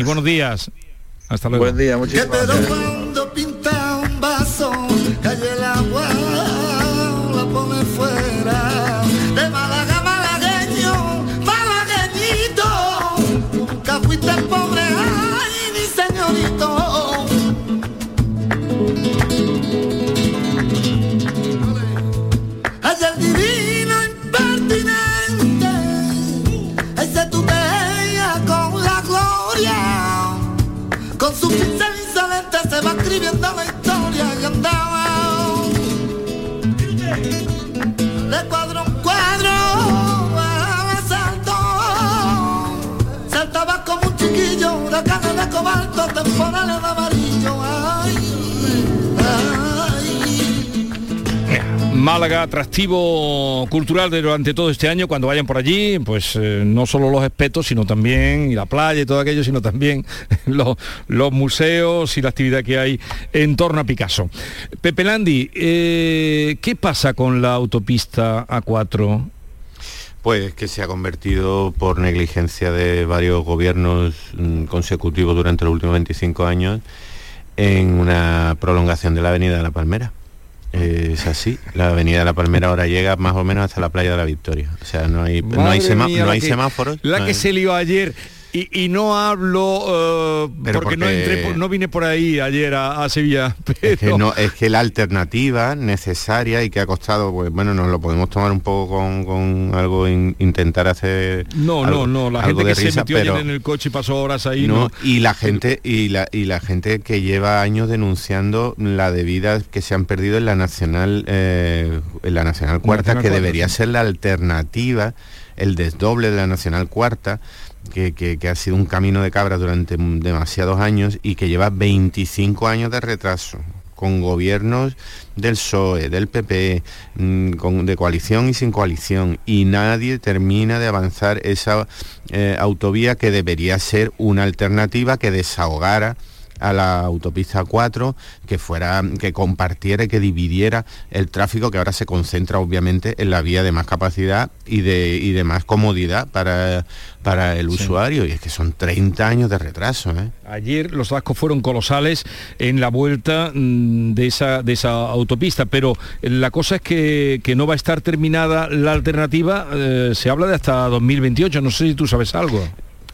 y buenos días. Hasta luego. Buen día, muchísimas gracias. De cuadro en cuadro salto saltaba como un chiquillo huracanes de cobalto temporales de Málaga, atractivo cultural durante todo este año, cuando vayan por allí, pues eh, no solo los espetos, sino también y la playa y todo aquello, sino también los, los museos y la actividad que hay en torno a Picasso. Pepe Landi, eh, ¿qué pasa con la autopista A4? Pues que se ha convertido por negligencia de varios gobiernos mm, consecutivos durante los últimos 25 años en una prolongación de la Avenida de la Palmera. Es así, la Avenida de la Palmera ahora llega más o menos hasta la playa de la Victoria. O sea, no hay, no hay, mía, no hay que- semáforos. La no que hay- se lió ayer. Y, y no hablo eh, porque, No, entré vine por ahí ayer a, a Sevilla. Pero... Es que, no, es que la alternativa necesaria y que ha costado, pues bueno, nos lo podemos tomar un poco con, con algo, in- intentar hacer... No, algo- no, no, la gente de que risa, se metió ayer pero- en el coche y pasó horas ahí, no, no. y la gente y la y la gente que lleva años denunciando la debida que se han perdido en la nacional eh, en la nacional cuarta Nacional que Cuarta, debería sí. ser la alternativa el desdoble de la nacional cuarta que, ha sido un camino de cabra durante demasiados años y que lleva 25 años de retraso con gobiernos del PSOE, del PP, mm, con, de coalición y sin coalición, y nadie termina de avanzar esa eh, autovía que debería ser una alternativa que desahogara a la autopista 4, que fuera, que compartiera y que dividiera el tráfico que ahora se concentra obviamente en la vía de más capacidad y de, y de más comodidad para, para el usuario. Y es que son 30 años de retraso. ¿eh? Ayer los atascos fueron colosales en la vuelta mm, de esa, de esa autopista, pero la cosa es que, que no va a estar terminada la alternativa, eh, se habla de hasta 2028, no sé si tú sabes algo.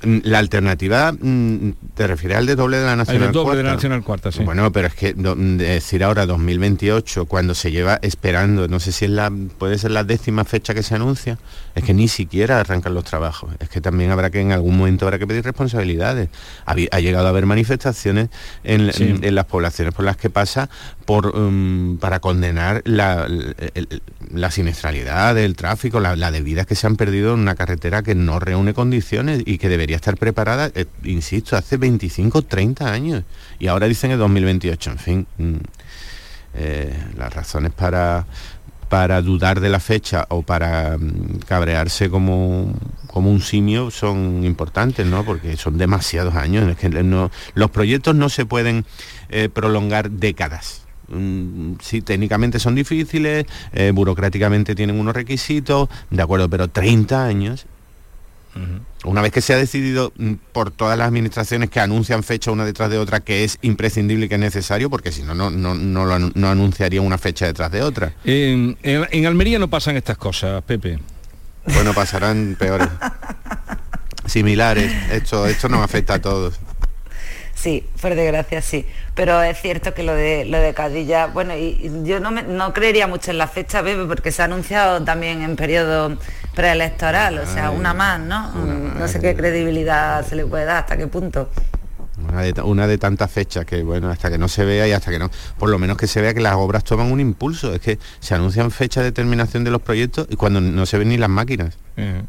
Mm, La alternativa, mm, ¿te refieres al desdoble de la Nacional El doble de la Cuarta? Nacional Cuarta, sí. Bueno, pero es que do- decir ahora 2028, cuando se lleva esperando, no sé si es la, puede ser la décima fecha que se anuncia, es que ni siquiera arrancan los trabajos. Es que también habrá que en algún momento habrá que pedir responsabilidades. Ha, llegado a haber manifestaciones en, Sí. en- en las poblaciones por las que pasa por um, para condenar la, el- el- la siniestralidad del tráfico, la, la de vidas que se han perdido en una carretera que no reúne condiciones y que debería estar preparada, eh, insisto, hace 25, 30 años. Y ahora dicen el 2028, en fin. mm, eh, las razones para para dudar de la fecha o para mm, cabrearse como, como un simio son importantes, ¿no? Porque son demasiados años. Es que no- los proyectos no se pueden eh, prolongar décadas. Mm, Sí, técnicamente son difíciles, burocráticamente tienen unos requisitos, de acuerdo, pero 30 años una vez que se ha decidido mm, por todas las administraciones que anuncian fecha una detrás de otra que es imprescindible y que es necesario, porque si no, no, no, no, anunciaría una fecha detrás de otra. En, en- en Almería no pasan estas cosas, Pepe. Bueno, pasarán peores. Similares. Esto, esto nos afecta a todos. Sí, por desgracia sí. Pero es cierto que lo de lo de Cadilla, bueno, y, y yo no, me- no creería mucho en la fecha, Pepe, porque se ha anunciado también en periodo preelectoral, o sea, Ay, una más, ¿no? Mm, No sé qué credibilidad se le puede dar, hasta qué punto. Una de, ta- una de tantas fechas que, bueno, hasta que no se vea y hasta que no, por lo menos que se vea que las obras toman un impulso. Es que se anuncian fechas de terminación de los proyectos y cuando no se ven ni las máquinas. Eh.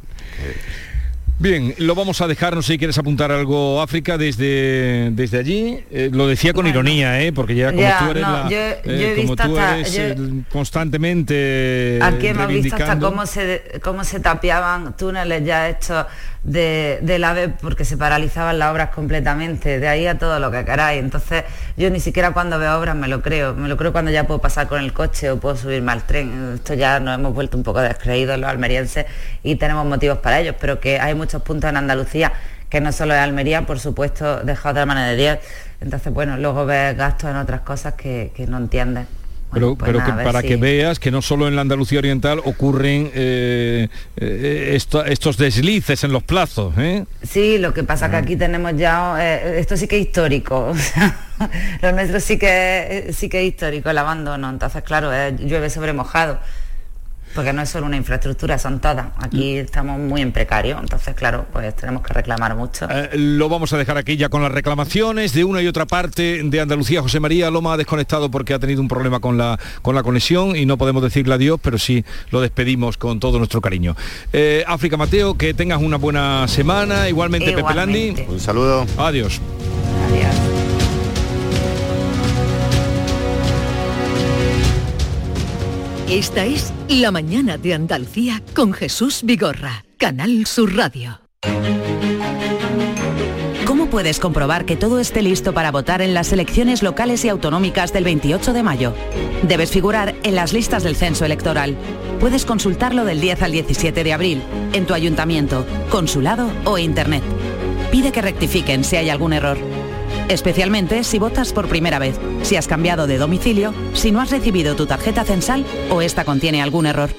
Bien, lo vamos a dejar, no sé si quieres apuntar algo, África, desde, desde allí. Eh, lo decía con ironía, ¿eh? porque ya como Ya, tú eres, no, la- yo- eh, yo he como visto tú hasta- eres yo- constantemente Aquí hemos visto hasta cómo se, cómo se tapiaban túneles ya hechos de, del AVE porque se paralizaban las obras completamente, de ahí a todo lo que queráis. Entonces yo ni siquiera cuando veo obras me lo creo, me lo creo cuando ya puedo pasar con el coche o puedo subirme al tren. Esto ya nos hemos vuelto un poco descreídos los almerienses y tenemos motivos para ellos, pero que hay muchos puntos en Andalucía que no solo es Almería, por supuesto, deja otra mano de 10. Entonces, bueno, luego ves gastos en otras cosas que, que no entiendes. Pero, pues pero nada, que para si- que veas que no solo en la Andalucía Oriental ocurren eh, eh, esto- estos deslices en los plazos. ¿eh? Sí, lo que pasa que aquí tenemos ya, eh, esto sí que es histórico, o sea, lo nuestro sí que, sí que es histórico, el abandono, entonces claro, llueve sobre mojado, porque no es solo una infraestructura, son todas, aquí estamos muy en precario, entonces claro, pues tenemos que reclamar mucho. Eh, lo vamos a dejar aquí ya con las reclamaciones de una y otra parte de Andalucía. José María Loma ha desconectado porque ha tenido un problema con la, con la conexión y no podemos decirle adiós, pero sí lo despedimos con todo nuestro cariño. Eh, África Mateo, que tengas una buena semana. Igualmente, Pepe. Landi. Un saludo. Adiós. Esta es La mañana de Andalucía con Jesús Vigorra, Canal Sur Radio. ¿Cómo puedes comprobar que todo esté listo para votar en las elecciones locales y autonómicas del 28 de mayo? Debes figurar en las listas del censo electoral. Puedes consultarlo del 10 al 17 de abril, en tu ayuntamiento, consulado o internet. Pide que rectifiquen si hay algún error. Especialmente si votas por primera vez, si has cambiado de domicilio, si no has recibido tu tarjeta censal o esta contiene algún error.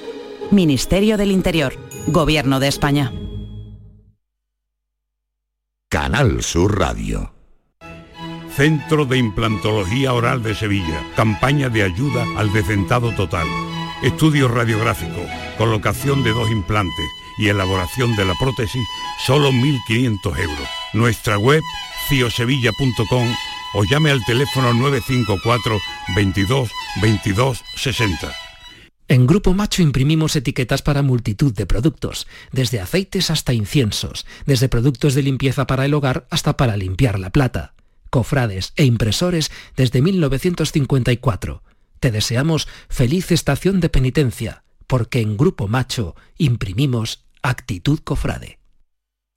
Ministerio del Interior, Gobierno de España. Canal Sur Radio. Centro de Implantología Oral de Sevilla. Campaña de ayuda al decentado total. Estudio radiográfico, colocación de dos implantes y elaboración de la prótesis, solo 1.500 euros. Nuestra web, o llame al teléfono 954 22 22 60. En Grupo Macho imprimimos etiquetas para multitud de productos, desde aceites hasta inciensos, desde productos de limpieza para el hogar hasta para limpiar la plata, cofrades e impresores desde 1954. Te deseamos feliz estación de penitencia, porque en Grupo Macho imprimimos actitud cofrade.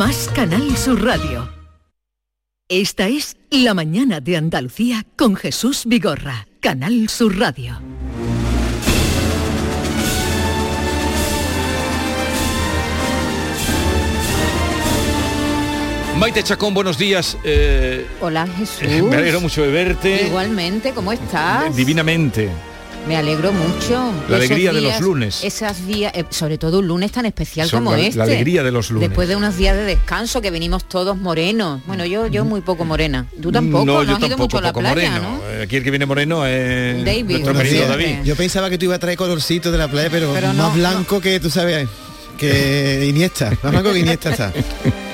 Más Canal Sur Radio. Esta es La mañana de Andalucía con Jesús Vigorra, Canal Sur Radio. Maite Chacón, buenos días. Eh, Hola Jesús. me alegro mucho de verte. Igualmente, ¿cómo estás? Divinamente. Me alegro mucho. La alegría de los lunes. Esos días, eh, sobre todo un lunes tan especial Son como la- la este. alegría de los lunes. Después de unos días de descanso que venimos todos morenos. Bueno, yo yo muy poco morena. Tú tampoco, no, no, yo has ido tampoco, mucho a la poco playa, moreno. ¿no? Eh, Aquí el que viene moreno es David, nuestro querido. David. Yo pensaba que tú ibas a traer colorcito de la playa, pero, Pero más no, blanco que tú sabes que Iniesta, más blanco que Iniesta está.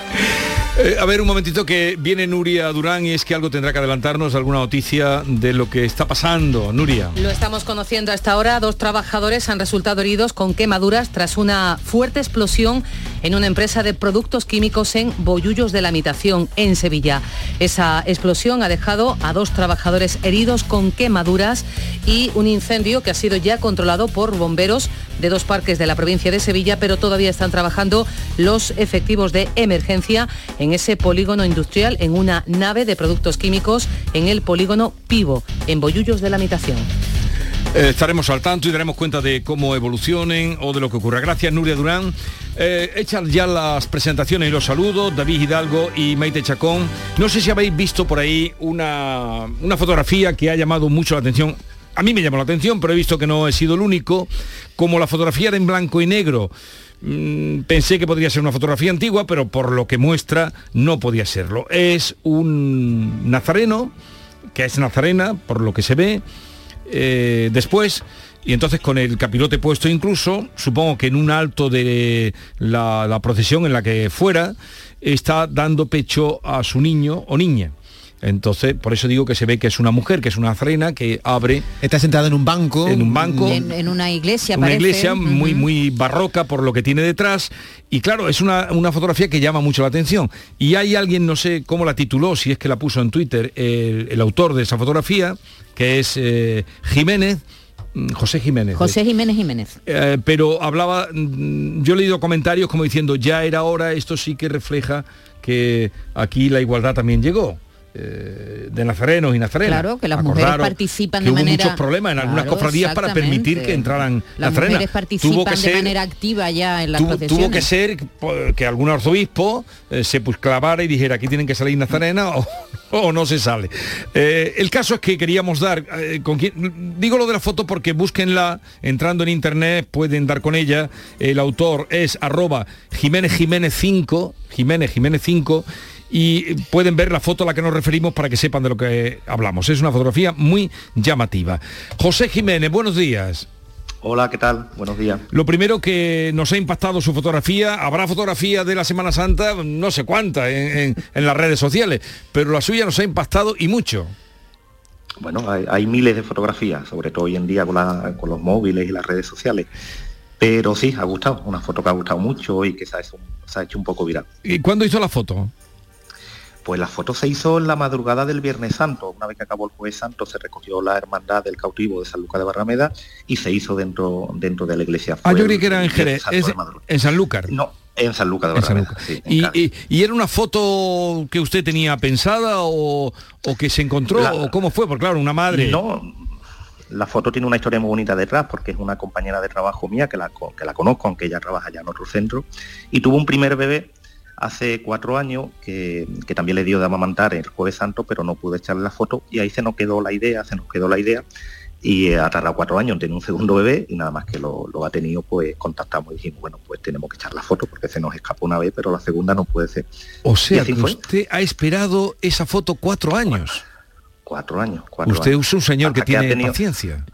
Eh, a ver, un momentito que viene Nuria Durán y es que algo tendrá que adelantarnos, alguna noticia de lo que está pasando. Nuria. Lo estamos conociendo hasta ahora. Dos trabajadores han resultado heridos con quemaduras tras una fuerte explosión en una empresa de productos químicos en Bollullos de la Mitación, en Sevilla. Esa explosión ha dejado a dos trabajadores heridos con quemaduras y un incendio que ha sido ya controlado por bomberos de dos parques de la provincia de Sevilla, pero todavía están trabajando los efectivos de emergencia en ese polígono industrial, en una nave de productos químicos, en el polígono Pivo, en Bollullos de la Mitación. Eh, estaremos al tanto y daremos cuenta de cómo evolucionen o de lo que ocurra. Gracias, Nuria Durán. Eh, echan ya las presentaciones y los saludos, David Hidalgo y Maite Chacón. No sé si habéis visto por ahí una, una fotografía que ha llamado mucho la atención. A mí me llamó la atención, pero he visto que no he sido el único. Como la fotografía en blanco y negro. Mm, pensé que podría ser una fotografía antigua, pero por lo que muestra no podía serlo. Es un nazareno, que es nazarena, por lo que se ve, eh, después y entonces con el capirote puesto incluso, supongo que en un alto de la, la procesión en la que fuera, está dando pecho a su niño o niña. Entonces, por eso digo que se ve que es una mujer, que es una nazarena que abre. Está sentada en un banco. En un banco. En, en una iglesia, una parece. iglesia muy, muy barroca por lo que tiene detrás. Y claro, es una, una fotografía que llama mucho la atención. Y hay alguien, no sé cómo la tituló, si es que la puso en Twitter, el, el autor de esa fotografía, que es eh, Jiménez. mm, José Jiménez. José Jiménez Jiménez. Eh, pero hablaba, mm, yo he leído comentarios como diciendo, ya era hora, esto sí que refleja que aquí la igualdad también llegó eh, de nazarenos y nazarenas. Claro, que las mujeres Acordaros participan que de hubo manera... muchos problemas en algunas Claro, cofradías para permitir que entraran Las nazarenas. mujeres participan Tuvo que de ser- manera activa ya en las Tuvo, procesiones. tuvo que ser que algún arzobispo eh, se pues, clavara y dijera aquí tienen que salir nazarenas o, o no se sale. Eh, el caso es que queríamos dar, con quién- digo lo de la foto porque búsquenla, entrando en internet pueden dar con ella. El autor es arroba Jiménez Jiménez 5, Jiménez Jiménez 5 y pueden ver la foto a la que nos referimos para que sepan de lo que hablamos. Es una fotografía muy llamativa. José Jiménez, buenos días. Hola, ¿qué tal? Buenos días. Lo primero que nos ha impactado su fotografía, habrá fotografía de la Semana Santa, no sé cuánta, en, en- en las redes sociales, pero la suya nos ha impactado y mucho. Bueno, hay, hay miles de fotografías, sobre todo hoy en día con, la- con los móviles y las redes sociales. Pero sí, ha gustado, una foto que ha gustado mucho y que se ha hecho, se ha hecho un poco viral. ¿Y cuándo hizo la foto? Pues la foto se hizo en la madrugada del Viernes Santo. Una vez que acabó el Jueves Santo se recogió la hermandad del cautivo de San Lucas de Barrameda y se hizo dentro, dentro de la iglesia. Ah, yo creí que era en Jerez, es en Sanlúcar. No, en San Lucas de En San Barrameda. sí, Y, Cádiz. y- y era una foto que usted tenía pensada o, o que se encontró? La- ¿O cómo fue? Porque claro, una madre... No, la foto tiene una historia muy bonita detrás porque es una compañera de trabajo mía que la, que la conozco, aunque ella trabaja ya en otro centro, y tuvo un primer bebé hace cuatro años que, que también le dio de amamantar el jueves santo, pero no pude echarle la foto y ahí se nos quedó la idea, se nos quedó la idea y ha tardado cuatro años en tener un segundo bebé y nada más que lo, lo ha tenido, pues contactamos y dijimos, bueno, pues tenemos que echar la foto porque se nos escapó una vez, pero la segunda no puede ser. O sea, que fue. usted ha esperado esa foto cuatro años. Cuatro años. Cuatro Usted años. es un señor que Hasta tiene tenido- paciencia.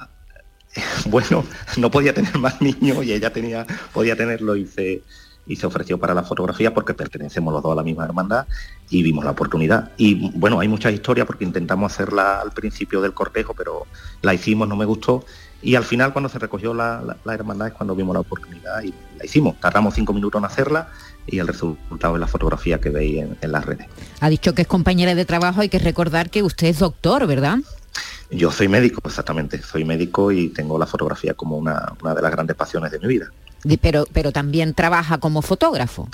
bueno, no podía tener más niños y ella tenía, podía tenerlo y se, y se ofreció para la fotografía porque pertenecemos los dos a la misma hermandad y vimos la oportunidad. Y bueno, hay muchas historias porque intentamos hacerla al principio del cortejo, pero la hicimos, no me gustó. Y al final cuando se recogió la, la- la hermandad es cuando vimos la oportunidad y la hicimos. Tardamos cinco minutos en hacerla y el resultado es la fotografía que veis en, en las redes. Ha dicho que es compañera de trabajo, hay que recordar que usted es doctor, ¿verdad? Yo soy médico, exactamente. Soy médico y tengo la fotografía como una, una de las grandes pasiones de mi vida. Pero, pero también trabaja como fotógrafo.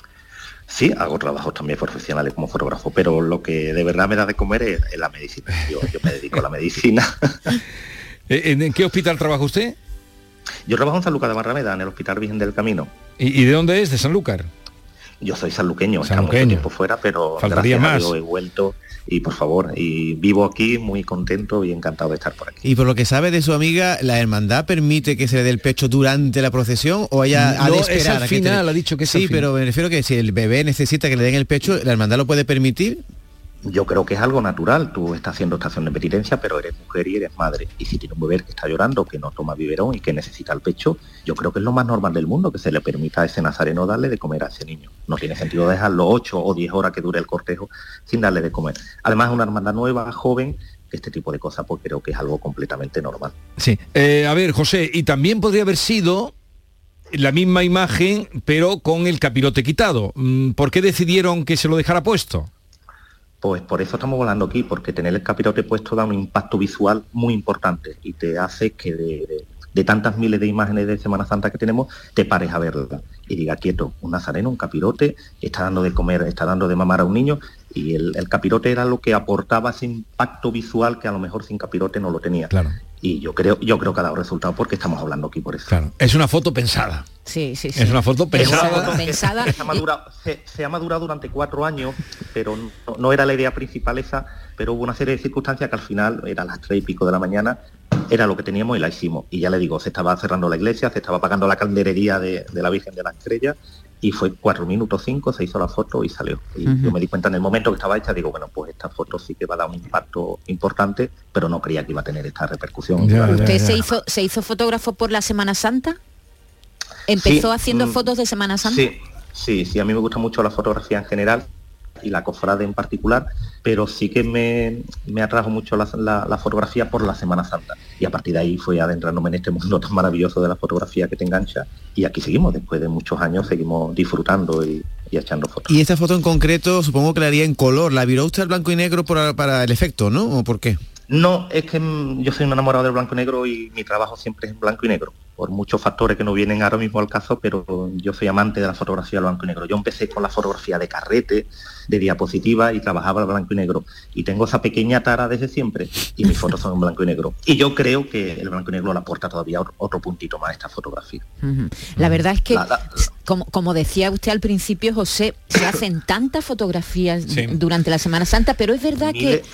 Sí, hago trabajos también profesionales como fotógrafo, pero lo que de verdad me da de comer es, es la medicina. Yo, yo me dedico a la medicina. Eh, ¿En, en qué hospital trabaja usted? Yo trabajo en San Lucas de Barrameda, en el Hospital Virgen del Camino. ¿Y, y de dónde es? ¿De Sanlúcar? Yo soy sanluqueño, está Sanluqueño. mucho tiempo fuera, pero Faltaría gracias a más. Dios he vuelto y por favor, y vivo aquí muy contento y encantado de estar por aquí. Y por lo que sabe de su amiga, ¿la hermandad permite que se le dé el pecho durante la procesión o ella ha No, de es esperar? al a que final, te- ha dicho que es Sí, al final. pero me refiero que si el bebé necesita que le den el pecho, ¿la hermandad lo puede permitir? Yo creo que es algo natural. Tú estás haciendo estación de penitencia, pero eres mujer y eres madre. Y si tiene un bebé que está llorando, que no toma biberón y que necesita el pecho, yo creo que es lo más normal del mundo que se le permita a ese nazareno darle de comer a ese niño. No tiene sentido dejarlo 8 o 10 horas que dure el cortejo sin darle de comer. Además, es una hermandad nueva, joven, este tipo de cosas, pues creo que es algo completamente normal. Sí. Eh, a ver, José, y también podría haber sido la misma imagen, pero con el capirote quitado. Mm, ¿Por qué decidieron que se lo dejara puesto? Pues por eso estamos volando aquí, porque tener el capirote puesto da un impacto visual muy importante y te hace que de, tantas miles de imágenes de Semana Santa que tenemos, te pares a verla y diga quieto, un nazareno, un capirote, está dando de comer, está dando de mamar a un niño y el, el capirote era lo que aportaba ese impacto visual que a lo mejor sin capirote no lo tenía. Claro. Y yo creo, yo creo que ha dado resultado porque estamos hablando aquí por eso. Claro. Es una foto pensada. Sí, sí, sí. Es una foto pensada. foto Pensada se, ha madurado, se- se ha madurado durante cuatro años, pero no, no era la idea principal esa, pero hubo una serie de circunstancias que al final, era las tres y pico de la mañana, era lo que teníamos y la hicimos. Y ya le digo, se estaba cerrando la iglesia, se estaba apagando la calderería de, de la Virgen de la Estrella, y fue cuatro minutos cinco, se hizo la foto y salió. Y yo me di cuenta en el momento que estaba hecha, digo, bueno, pues esta foto sí que va a dar un impacto importante, pero no creía que iba a tener esta repercusión. ¿Usted se hizo, se hizo fotógrafo por la Semana Santa? ¿Empezó Sí, haciendo mm, fotos de Semana Santa? Sí, sí, sí, a mí me gusta mucho la fotografía en general y la cofrade en particular, pero sí que me, me atrajo mucho la, la- la fotografía por la Semana Santa. Y a partir de ahí fue adentrándome en este mundo tan maravilloso de la fotografía que te engancha. Y aquí seguimos, después de muchos años, seguimos disfrutando y, y echando fotos. Y esta foto en concreto supongo que la haría en color. ¿La viró usted al blanco y negro para, para el efecto, no? ¿O por qué? No, es que mm, yo soy un enamorado del blanco y negro y mi trabajo siempre es en blanco y negro, por muchos factores que no vienen ahora mismo al caso, pero yo soy amante de la fotografía blanco y negro. Yo empecé con la fotografía de carrete, de diapositiva y trabajaba al blanco y negro. Y tengo esa pequeña tara desde siempre y mis fotos son en blanco y negro. Y yo creo que el blanco y negro le aporta todavía otro- otro puntito más a esta fotografía. La verdad es que, La- la- como, como decía usted al principio, José, se hacen tantas fotografías Sí. durante la Semana Santa, pero es verdad que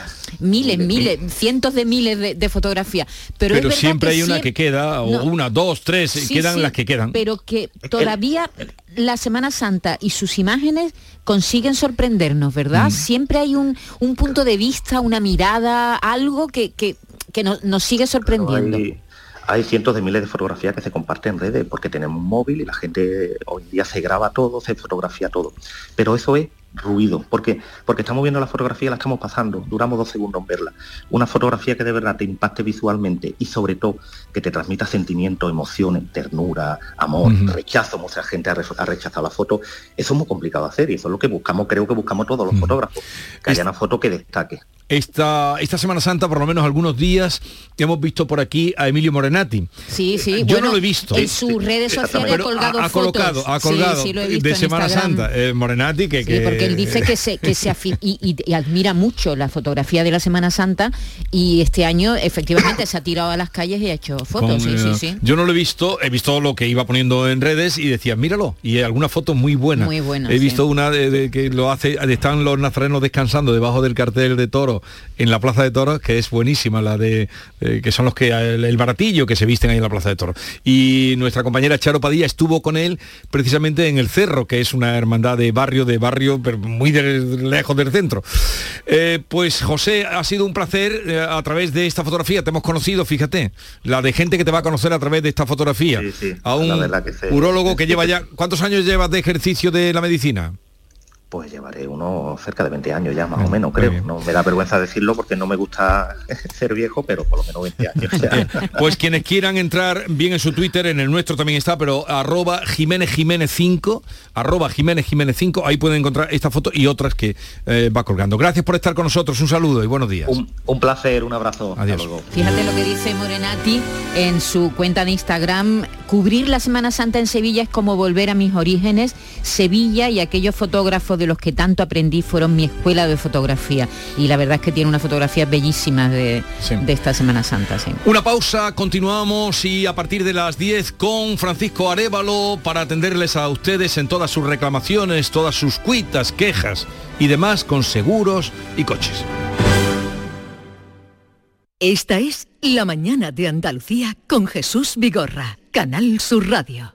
miles, miles, cientos de miles de, de fotografías. Pero, Pero, es verdad siempre hay una siempre- que queda, o No. una, dos, tres, Sí, quedan sí, las que quedan. Pero que todavía la Semana Santa y sus imágenes consiguen sorprendernos, ¿verdad? Mm. Siempre hay un, un punto de vista, una mirada, algo que, que, que nos, nos sigue sorprendiendo. Hay, hay cientos de miles de fotografías que se comparten en redes porque tenemos un móvil y la gente hoy en día se graba todo, se fotografía todo. Pero eso es ruido, porque porque estamos viendo la fotografía la estamos pasando, duramos dos segundos en verla. Una fotografía que de verdad te impacte visualmente y sobre todo que te transmita sentimientos, emociones, ternura, amor, rechazo, mucha gente ha, re- ha rechazado la foto, eso es muy complicado de hacer y eso es lo que buscamos, creo que buscamos todos los fotógrafos, que haya una foto que destaque. Esta, esta Semana Santa, por lo menos algunos días, hemos visto por aquí a Emilio Morenati. Sí, sí. Yo bueno, no lo he visto. En sus redes sociales ha colgado ha, ha fotos. colocado, ha colgado sí, lo he visto de Semana Instagram. Santa. eh, Morenati, que, Sí, que- porque él dice que se, que se y, y- y admira mucho la fotografía de la Semana Santa y este año efectivamente se ha tirado a las calles y ha hecho fotos. con, sí, sí, eh, sí. Yo no lo he visto, he visto lo que iba poniendo en redes y decía, míralo, y alguna foto muy buena. Muy buena, He sí. visto una de, de que lo hace, están los nazarenos descansando debajo del cartel de toro en la Plaza de Toros, que es buenísima, la de eh, que son los que el, el baratillo que se visten ahí en la Plaza de Toros. Y nuestra compañera Charo Padilla estuvo con él precisamente en el Cerro, que es una hermandad de barrio, de barrio, pero muy de- lejos del centro. Eh, pues José, ha sido un placer eh, a través de esta fotografía, te hemos conocido, fíjate, la de gente que te va a conocer a través de esta fotografía. sí, a un la que sí. urólogo que lleva ya, ¿cuántos años llevas de ejercicio de la medicina? Pues llevaré uno cerca de 20 años ya, más Ah, o menos, muy creo. bien. No me da vergüenza decirlo porque no me gusta ser viejo, pero por lo menos 20 años. ya. Pues quienes quieran entrar bien en su Twitter, en el nuestro también está, pero arroba Jiménez Jiménez 5, arroba Jiménez Jiménez 5, ahí pueden encontrar esta foto y otras que eh, va colgando. Gracias por estar con nosotros, un saludo y buenos días. un, un placer, un abrazo. Hasta Adiós. luego. Fíjate lo que dice Morenati en su cuenta de Instagram. Cubrir la Semana Santa en Sevilla es como volver a mis orígenes. Sevilla y aquellos fotógrafos de los que tanto aprendí fueron mi escuela de fotografía. Y la verdad es que tiene una fotografía bellísima de, Sí. de esta Semana Santa. Sí. Una pausa, continuamos y a partir de las 10 con Francisco Arevalo para atenderles a ustedes en todas sus reclamaciones, todas sus cuitas, quejas y demás con seguros y coches. Esta es La mañana de Andalucía con Jesús Vigorra, Canal Sur Radio.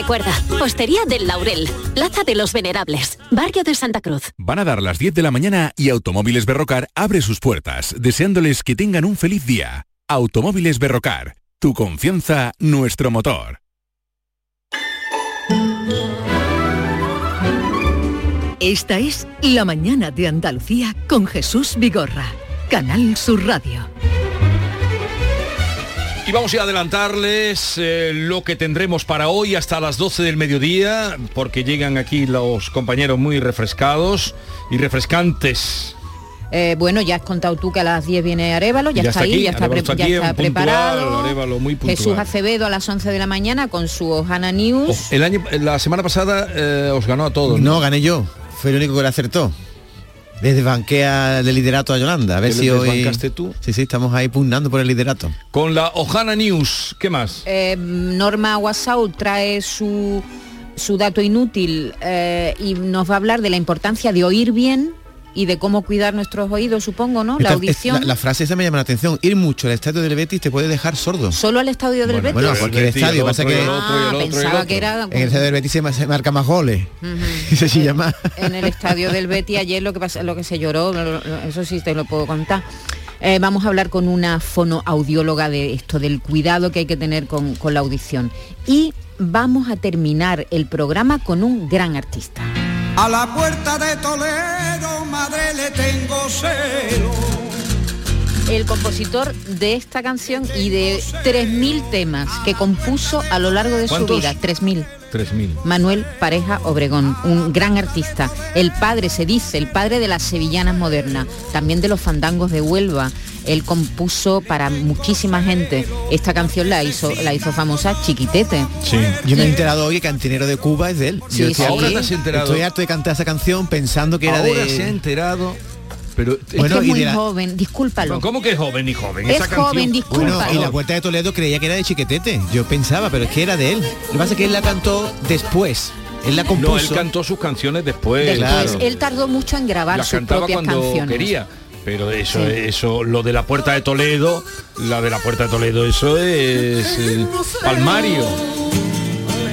Recuerda, Hostería del Laurel, Plaza de los Venerables, Barrio de Santa Cruz. Van a dar las 10 de la mañana y Automóviles Berrocar abre sus puertas, deseándoles que tengan un feliz día. Automóviles Berrocar, tu confianza, nuestro motor. Esta es La mañana de Andalucía con Jesús Vigorra, Canal Sur Radio. Y vamos a adelantarles eh, lo que tendremos para hoy hasta las 12 del mediodía, porque llegan aquí los compañeros muy refrescados y refrescantes. Eh, bueno, ya has contado tú que a las 10 viene Arevalo, ya, está, ahí, aquí, ya está, pre- está ya aquí, está un puntual, preparado. Arévalo muy. Jesús Acevedo a las 11 de la mañana con su Ojana News. El año, la semana pasada eh, os ganó a todos. No, gané yo. Fue el único que le acertó. Desde banquea de liderato a Yolanda. A ver ¿Que si hoy... tú? Sí, sí, estamos ahí pugnando por el liderato. Con la Ojana News, ¿qué más? Eh, Norma Wasaul trae su, su dato inútil eh, y nos va a hablar de la importancia de oír bien y de cómo cuidar nuestros oídos, supongo, ¿no? La audición. La, la frase esa me llama la atención. Ir mucho al estadio del Betis te puede dejar sordo. Solo al estadio del Betis. Bueno, cualquier Betis, estadio. el Pasa que el el Ah, el pensaba que era En el estadio del Betis se, ma- se marca más goles. Eso sí llama. en el estadio del Betty ayer lo que pasa, lo que se lloró, lo- lo- eso sí te lo puedo contar. Eh, vamos a hablar con una fonoaudióloga de esto, del cuidado que hay que tener con, con la audición. Y vamos a terminar el programa con un gran artista. A la puerta de Toledo, madre, le tengo celo. El compositor de esta canción y de 3.000 temas que compuso a lo largo de su vida. 3.000. 3.000. Manuel Pareja Obregón, un gran artista, el padre, se dice, el padre de las sevillanas modernas, también de los fandangos de Huelva. Él compuso para muchísima gente. Esta canción la hizo, la hizo famosa Chiquitete. Sí. Yo me he enterado hoy que Cantinero de Cuba es de él. Sí, Yo estoy sí. aquí- Ahora te has enterado. Estoy harto de cantar esa canción pensando que era Ahora de... se ha enterado. Pero Bueno, es que es muy la- joven, discúlpalo. ¿Cómo que joven y joven? Es Esa canción- joven, discúlpalo. Bueno, y la puerta de Toledo creía que era de Chiquetete. Yo pensaba, pero es que era de él. Lo que pasa es que él la cantó después. Él la compuso. No, él cantó sus canciones después. Después, él tardó mucho en grabar Las sus cantaba propias cuando canciones. quería. Pero eso, Sí. eso, lo de la puerta de Toledo, la de la puerta de Toledo, eso es eh, Palmario.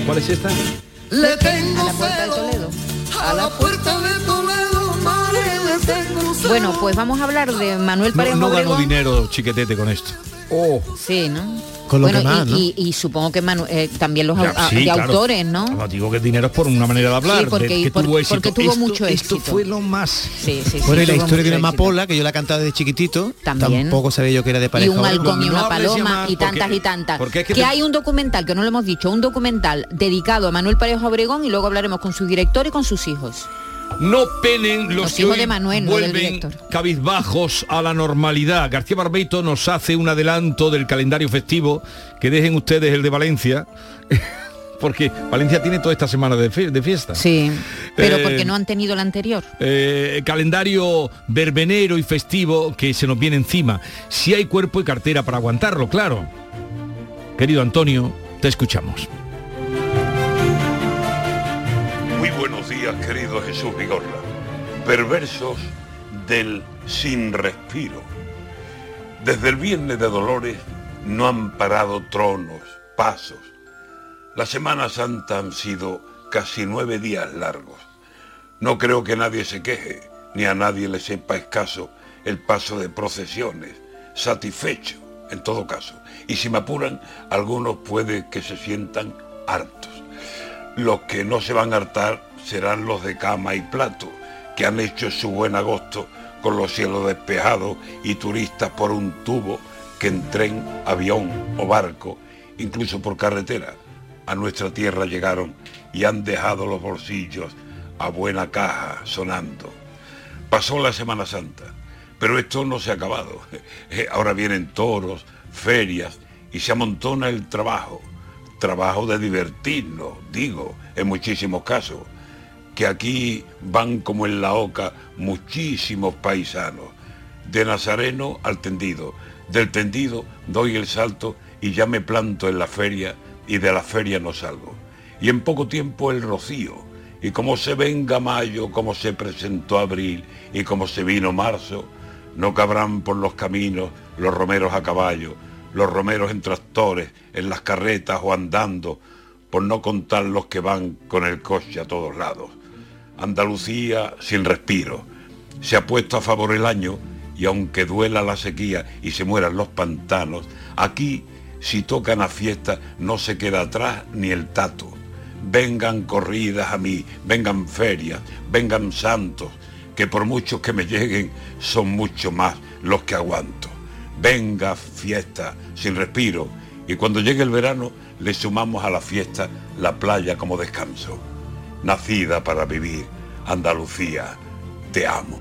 ¿Cuál es esta? Le tengo A la puerta de Toledo. a la puerta de Toledo, madre, le tengo celo. Bueno, pues vamos a hablar de Manuel No, Pareja no ganó Obregón. dinero chiquetete con esto. Oh. Sí, ¿no? Con lo bueno, que más, y, ¿no? y- y supongo que Manu- eh, también los Ya, au- a- sí, de claro. autores, ¿no? Digo que dinero es por una manera de hablar. Sí, porque- de que por- tuvo éxito. porque tuvo Esto- mucho Esto éxito. fue lo más. Sí, sí, sí. Bueno, y la historia de una amapola, que yo la cantaba desde chiquitito, También. tampoco sabía yo que era de Y pareja. un halcón y una paloma y tantas porque- y tantas. porque es que que te- hay un documental, que no lo hemos dicho, un documental dedicado a Manuel Pareja Obregón y luego hablaremos con su director y con sus hijos. No penen los, Los que hijos hoy de Manuel, no del vuelven director. cabizbajos a la normalidad. García Barbeito nos hace un adelanto del calendario festivo. Que dejen ustedes el de Valencia. Porque Valencia tiene toda esta semana de fiesta. Sí, pero Eh, porque no han tenido la anterior. Eh, calendario verbenero y festivo que se nos viene encima. Si hay cuerpo y cartera para aguantarlo, claro. Querido Antonio, te escuchamos. Querido Jesús Vigorra. Perversos del sin respiro. Desde el viernes de Dolores no han parado tronos, pasos. La Semana Santa han sido casi nueve días largos. No creo que nadie se queje, ni a nadie le sepa escaso el paso de procesiones. Satisfecho, en todo caso. Y si me apuran, algunos puede que se sientan hartos. Los que no se van a hartar serán los de cama y plato, que han hecho su buen agosto con los cielos despejados y turistas por un tubo que en tren, avión o barco, incluso por carretera, a nuestra tierra llegaron y han dejado los bolsillos a buena caja sonando. Pasó la Semana Santa, pero esto no se ha acabado. Ahora vienen toros, ferias y se amontona el trabajo. Trabajo de divertirnos, digo, en muchísimos casos. Que aquí van como en la oca muchísimos paisanos. De Nazareno al tendido. Del tendido doy el salto y ya me planto en la feria y de la feria no salgo. Y en poco tiempo el rocío. Y como se venga mayo, como se presentó abril y como se vino marzo, no cabrán por los caminos los romeros a caballo, los romeros en tractores, en las carretas o andando, por no contar los que van con el coche a todos lados. Andalucía sin respiro. Se ha puesto a favor el año y aunque duela la sequía y se mueran los pantanos, aquí si tocan a fiesta no se queda atrás ni el tato. Vengan corridas a mí, vengan ferias, vengan santos, que por muchos que me lleguen son mucho más los que aguanto. Venga fiesta sin respiro y cuando llegue el verano le sumamos a la fiesta la playa como descanso. Nacida para vivir, Andalucía, te amo.